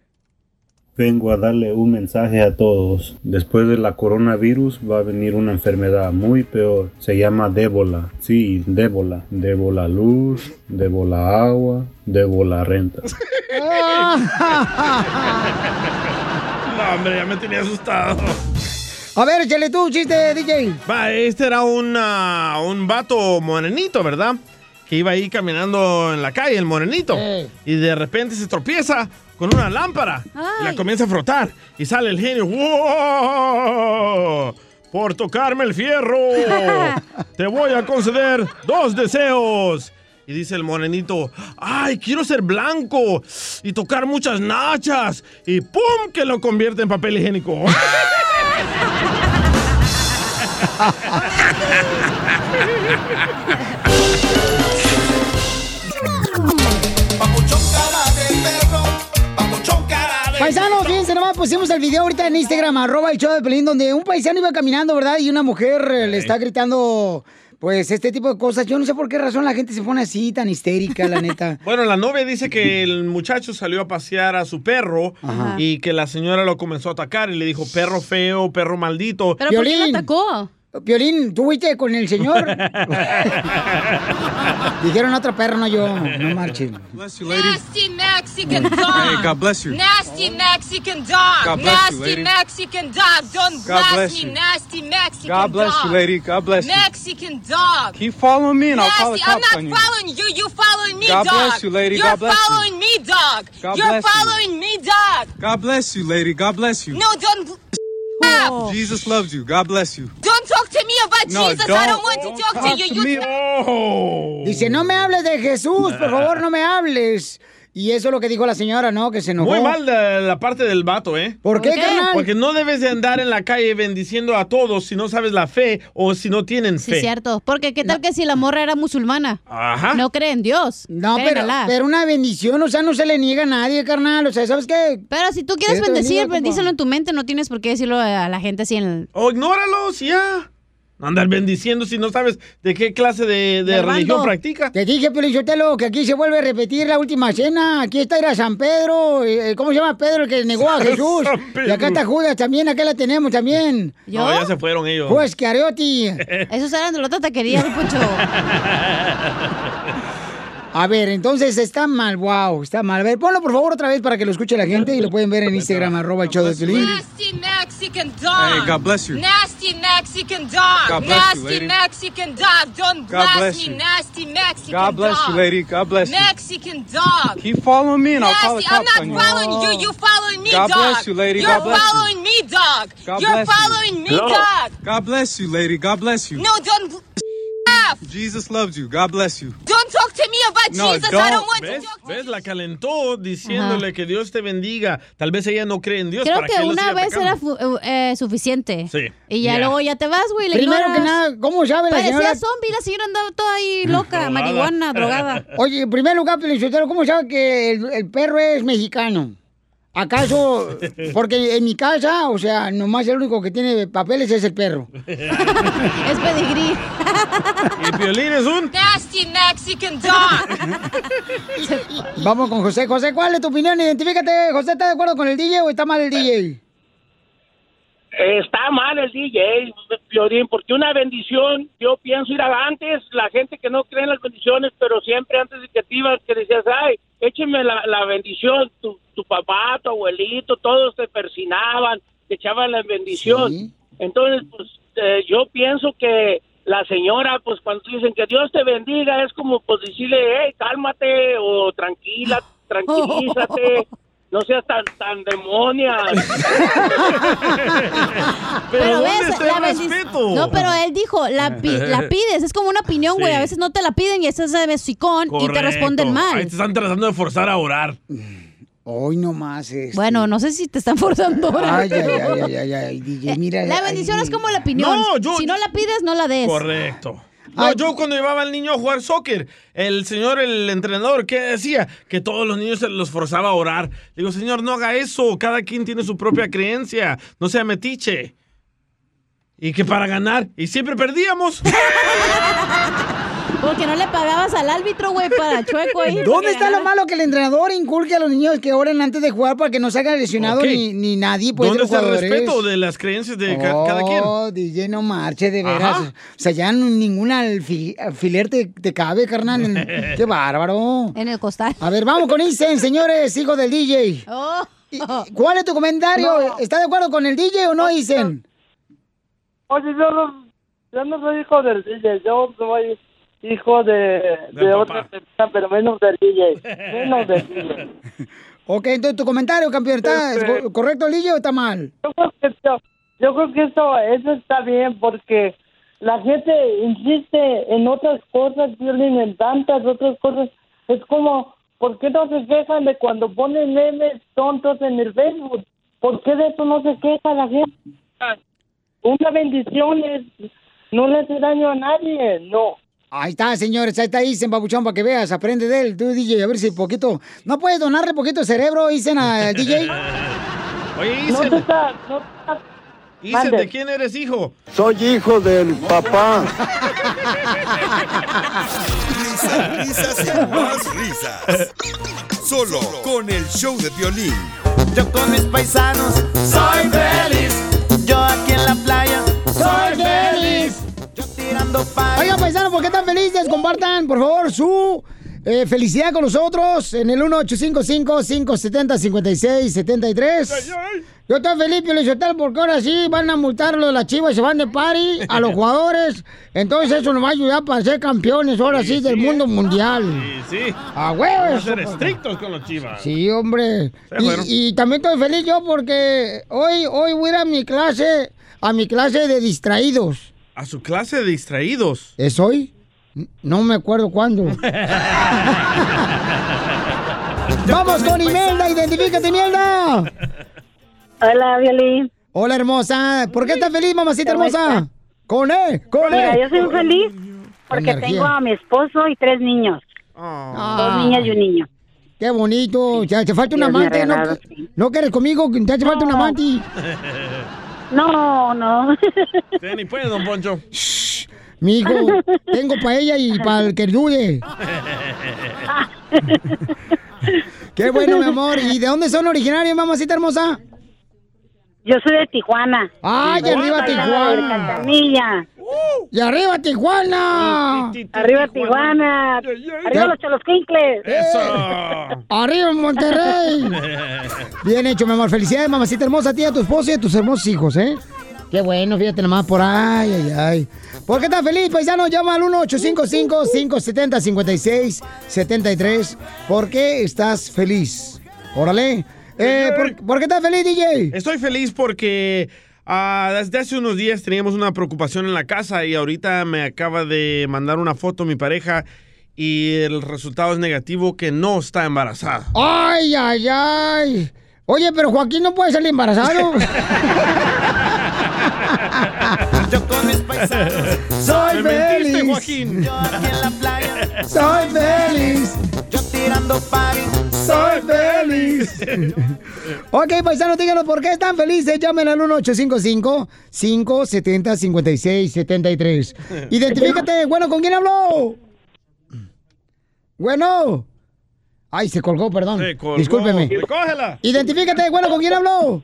Vengo a darle un mensaje a todos. Después de la coronavirus va a venir una enfermedad muy peor. Se llama débola. Sí, débola. Débola luz, débola agua, débola renta. No, hombre, ya me tenía asustado. A ver, échale tú un chiste, DJ. Va, este era una- un vato morenito, ¿verdad? Que iba ahí caminando en la calle, el morenito. Y de repente se tropieza con una lámpara. Y la comienza a frotar. Y sale el genio. ¡Wow! Por tocarme el fierro. Te voy a conceder dos deseos. Y dice el morenito, ay, quiero ser blanco y tocar muchas nachas. Y ¡pum! que lo convierte en papel higiénico. Paisanos, fíjense nomás, pusimos el video ahorita en Instagram, arroba el show de Pelín, donde un paisano iba caminando, ¿verdad? Y una mujer eh, le está gritando, pues, este tipo de cosas. Yo no sé por qué razón la gente se pone así, tan histérica, la neta. Bueno, la novia dice que el muchacho salió a pasear a su perro Ajá. y que la señora lo comenzó a atacar y le dijo perro feo, perro maldito. ¿Pero por qué lo atacó? Piolín, ¿tú fuiste con el señor? Dijeron otro perro, no yo. No marchen. You, lady. Nasty Mexican dog. Hey, God bless you. Nasty Mexican dog. God bless you, nasty lady. Mexican dog. Don't God blast bless me, you. nasty Mexican God bless dog. you, lady. God bless you. Mexican dog. Keep following me and I'll call the Nasty. I'm cops not on you. following you. You following me, God dog. bless you, lady. You're God bless you. following me, dog. God You're bless you. following me, dog. God bless you, lady. God bless you. No, don't. Oh. Jesus loves you. God bless you. Don't talk to me about No, Jesus. I don't- don't want to don't talk, to talk you. to you me. Dice, no me hables de Jesús, por favor, no me hables. Y eso es lo que dijo la señora, ¿no? Que se enojó. Muy mal de la parte del vato, ¿eh? ¿Por qué, carnal? Porque no debes de andar en la calle bendiciendo a todos si no sabes la fe o si no tienen Sí, fe. cierto. Porque qué tal que si la morra era musulmana. Ajá. No cree en Dios. No, pero, pero una bendición, o sea, no se le niega a nadie, carnal. O sea, ¿sabes qué? Pero si tú quieres bendecir, bendiga, bendícelo en tu mente, no tienes por qué decirlo a la gente así en el... O ignóralos ya. Andar bendiciendo si no sabes de qué clase de, religión practica. Te dije, Pelichotelo, que aquí se vuelve a repetir la última cena. Aquí está era San Pedro. eh, ¿Cómo se llama Pedro el que negó a Jesús? Y acá está Judas también, acá la tenemos también. No, ya se fueron ellos. Pues que Areoti. Esos eran de la otra taquería, Poncho. A ver, entonces está mal, wow, está mal. A ver, ponlo por favor otra vez para que lo escuche la gente y lo pueden ver en Instagram, arroba el show de Piolín. Nasty Mexican dog. Hey, God bless you. Nasty Mexican dog. God bless you, nasty lady. Mexican dog. Don't blast bless me, you. nasty Mexican dog. God bless dog. you, lady. God bless you. Mexican dog. Keep following me and I'll call the Nasty. I'm not on you. following you. You following me, God dog. bless you, lady. You're God bless you. following me, dog. God You're bless you. following me, dog. God bless you, lady. God bless you. No, don't. Jesus loves you. God bless you. Don't talk to me about No, Jesus. I don't. want to ¿Ves? talk. ¿Ves? La calentó diciéndole que Dios te bendiga. Tal vez ella no cree en Dios. Creo para que una vez atacando. era fu- eh, suficiente. Sí. Y ya Ya. luego ya te vas, güey. Primero ignoras. que nada, ¿cómo sabe la Parecía señora? zombie, la señora andaba toda ahí loca, marihuana, drogada. Oye, en primer lugar, ¿cómo sabe que el, el perro es mexicano? ¿Acaso? Porque en mi casa, o sea, nomás el único que tiene papeles es el perro. es pedigrí. Y Piolín es un... Nasty Mexican dog. Vamos con José. José, ¿cuál es tu opinión? Identifícate. José, ¿está de acuerdo con el DJ o está mal el DJ? Está mal el DJ, Piolín, porque una bendición, yo pienso ir a antes, la gente que no cree en las bendiciones, pero siempre antes de que te ibas, que decías, ay, écheme la, la bendición, tu, tu papá, tu abuelito, todos te persinaban, te echaban la bendición. Entonces, pues eh, yo pienso que la señora, pues cuando dicen que Dios te bendiga, es como pues decirle, hey, cálmate o tranquila, tranquilízate. No seas tan, tan demonia. Pero, ves, la bendición. No, pero él dijo, la, pi- la pides, es como una opinión, güey. Sí. A veces no te la piden y estás de besicón y te responden mal. Ahí te están tratando de forzar a orar. Hoy nomás es. Bueno, no sé si te están forzando. ahora. Ay, ay, ay, ay, ay, ay, DJ, mira. La ay, bendición es como la opinión. No, yo- si no la pides, no la des. Correcto. No, yo cuando llevaba al niño a jugar soccer, el señor, el entrenador, ¿qué decía? Que todos los niños se los forzaba a orar. Digo, señor, no haga eso. Cada quien tiene su propia creencia. No sea metiche. Y que para ganar. Y siempre perdíamos. Porque no le pagabas al árbitro, güey, para chueco ahí. ¿Dónde está lo malo que el entrenador inculque a los niños que oren antes de jugar para que no se hagan lesionados Ok. ni, ni nadie pues, de ¿Dónde está el respeto de las creencias de ca- cada quien? Oh, DJ, no marche, de veras. Ajá. O sea, ya ningún alfi- alfiler te, te cabe, carnal. En- Qué bárbaro. En el costal. A ver, vamos con Isen, señores, hijo del DJ. Oh. ¿Cuál es tu comentario? ¿Está de acuerdo con el DJ o no, Isen? Oye, yo no, yo no soy hijo del DJ, yo soy hijo de, de otra persona, pero menos del DJ. Menos del DJ. Ok, entonces tu comentario, campeón, ¿está Este- co- correcto DJ o está mal? Yo creo que esto, yo creo que eso, eso está bien porque la gente insiste en otras cosas, Violín, en tantas otras cosas. Es como, ¿por qué no se quejan de cuando ponen memes tontos en el Facebook? ¿Por qué de eso no se queja la gente? Una bendición es, no le hace daño a nadie, no. Ahí está, señores, ahí está Isen, babuchón, para que veas, aprende de él, tú, DJ, a ver si poquito... ¿No puedes donarle poquito de cerebro, Isen, al DJ? Oye, No Isen. no te está- Isen, Mande. ¿de quién eres hijo? Soy hijo del papá. Risas, risas y más risas. Solo con el show de violín. Yo con mis paisanos soy feliz. Yo aquí en la playa ¡Soy feliz! Oigan, paisanos, ¿por qué están felices? Compartan, por favor, su eh, felicidad con nosotros en el 1855-570-5673. Yo estoy feliz, Pio porque ahora sí van a multar lo de las chivas y se van de party a los jugadores. Entonces eso nos va a ayudar para ser campeones, ahora sí, del mundo mundial. Sí, sí. ¡A huevo! Vamos a eso, ser estrictos con los chivas. Sí, hombre. Sí, bueno. Y, y también estoy feliz yo porque hoy, hoy voy a ir a mi clase, a mi clase de distraídos. A su clase de distraídos. ¿Es hoy? No me acuerdo cuándo. Vamos con Imelda, identifícate, Imelda. Hola, Violín. Hola, hermosa. ¿Por qué estás feliz, mamacita ¿Cómo hermosa? Con E, con E. Mira, yo soy muy feliz porque Energía. tengo a mi esposo y tres niños. Dos niñas y un niño. Qué bonito. Ya, te falta un amante. ¿No, regalado, ¿No quieres conmigo? Te hace falta un amante. No, no. Usted ni puede, don Poncho. Mi hijo, tengo para ella y para el que dude. Qué bueno, mi amor. ¿Y de dónde son originarios, mamacita hermosa? Yo soy de Tijuana. ¡Ay, arriba Tijuana! ¡Y arriba Tijuana! Arriba Tijuana. Arriba los cholosquincles. ¡Arriba Monterrey! Bien hecho, mi amor. Felicidades, mamacita hermosa, a ti, a tu esposo y a tus hermosos hijos, ¿eh? Qué bueno, fíjate nomás por ay, ay, ay. ¿Por qué estás feliz, paisano? Llama al 1-855-570-5673. ¿Por qué estás feliz? Órale. Eh, ¿por, por qué estás feliz, DJ? Estoy feliz porque ah, desde hace unos días teníamos una preocupación en la casa y ahorita me acaba de mandar una foto mi pareja y el resultado es negativo que no está embarazada. Ay, ay, ay. Oye, pero Joaquín no puede salir embarazado. Yo con mis paisanos Soy Me mentiste, feliz. Joaquín. Yo aquí en la playa Soy feliz. Yo tirando party Soy feliz. ok, paisanos, díganos por qué están felices. Llamen al 1855-570-5673. Identifícate. Bueno, ¿con quién habló? Bueno. Ay, se colgó, perdón. Se colgó. Discúlpeme. Recógela. Identifícate. Bueno, ¿con quién habló?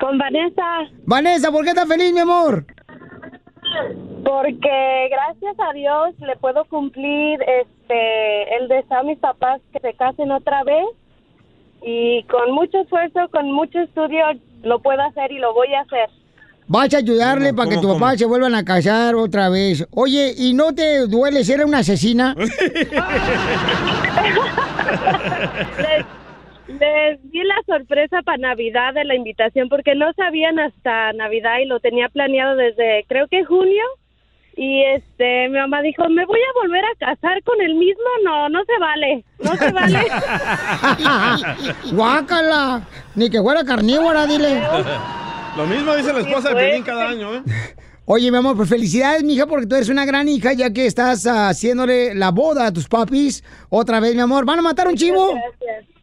Con Vanessa. Vanessa, ¿por qué estás feliz, mi amor? Porque gracias a Dios le puedo cumplir este el deseo a mis papás que se casen otra vez y con mucho esfuerzo, con mucho estudio lo puedo hacer y lo voy a hacer. Vas a ayudarle No, para que ¿cómo, tu papá cómo? se vuelvan a casar otra vez. Oye, ¿y no te duele ser una asesina? Les, les di la sorpresa para Navidad de la invitación porque no sabían hasta Navidad y lo tenía planeado desde creo que junio. Y este, mi mamá dijo, ¿me voy a volver a casar con el mismo? No, no se vale, no se vale. Guácala. Ni que fuera carnívora, dile. Lo mismo dice la esposa de Pelín cada año, ¿eh? Oye, mi amor, pues felicidades, mija, porque tú eres una gran hija, ya que estás haciéndole la boda a tus papis. Otra vez, mi amor. ¿Van a matar un chivo? Gracias.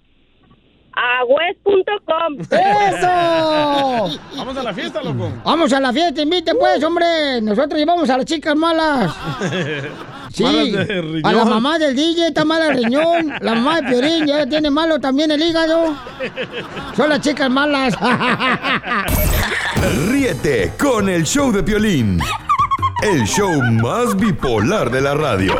A west.com. ¡Eso! Vamos a la fiesta, loco. Vamos a la fiesta, invite pues, hombre. Nosotros llevamos a las chicas malas. Sí, Malas de riñón. a la mamá del DJ está mala el riñón. La mamá de Piorín ya tiene malo también el hígado. Son las chicas malas. Ríete con el show de Piolín. El show más bipolar de la radio.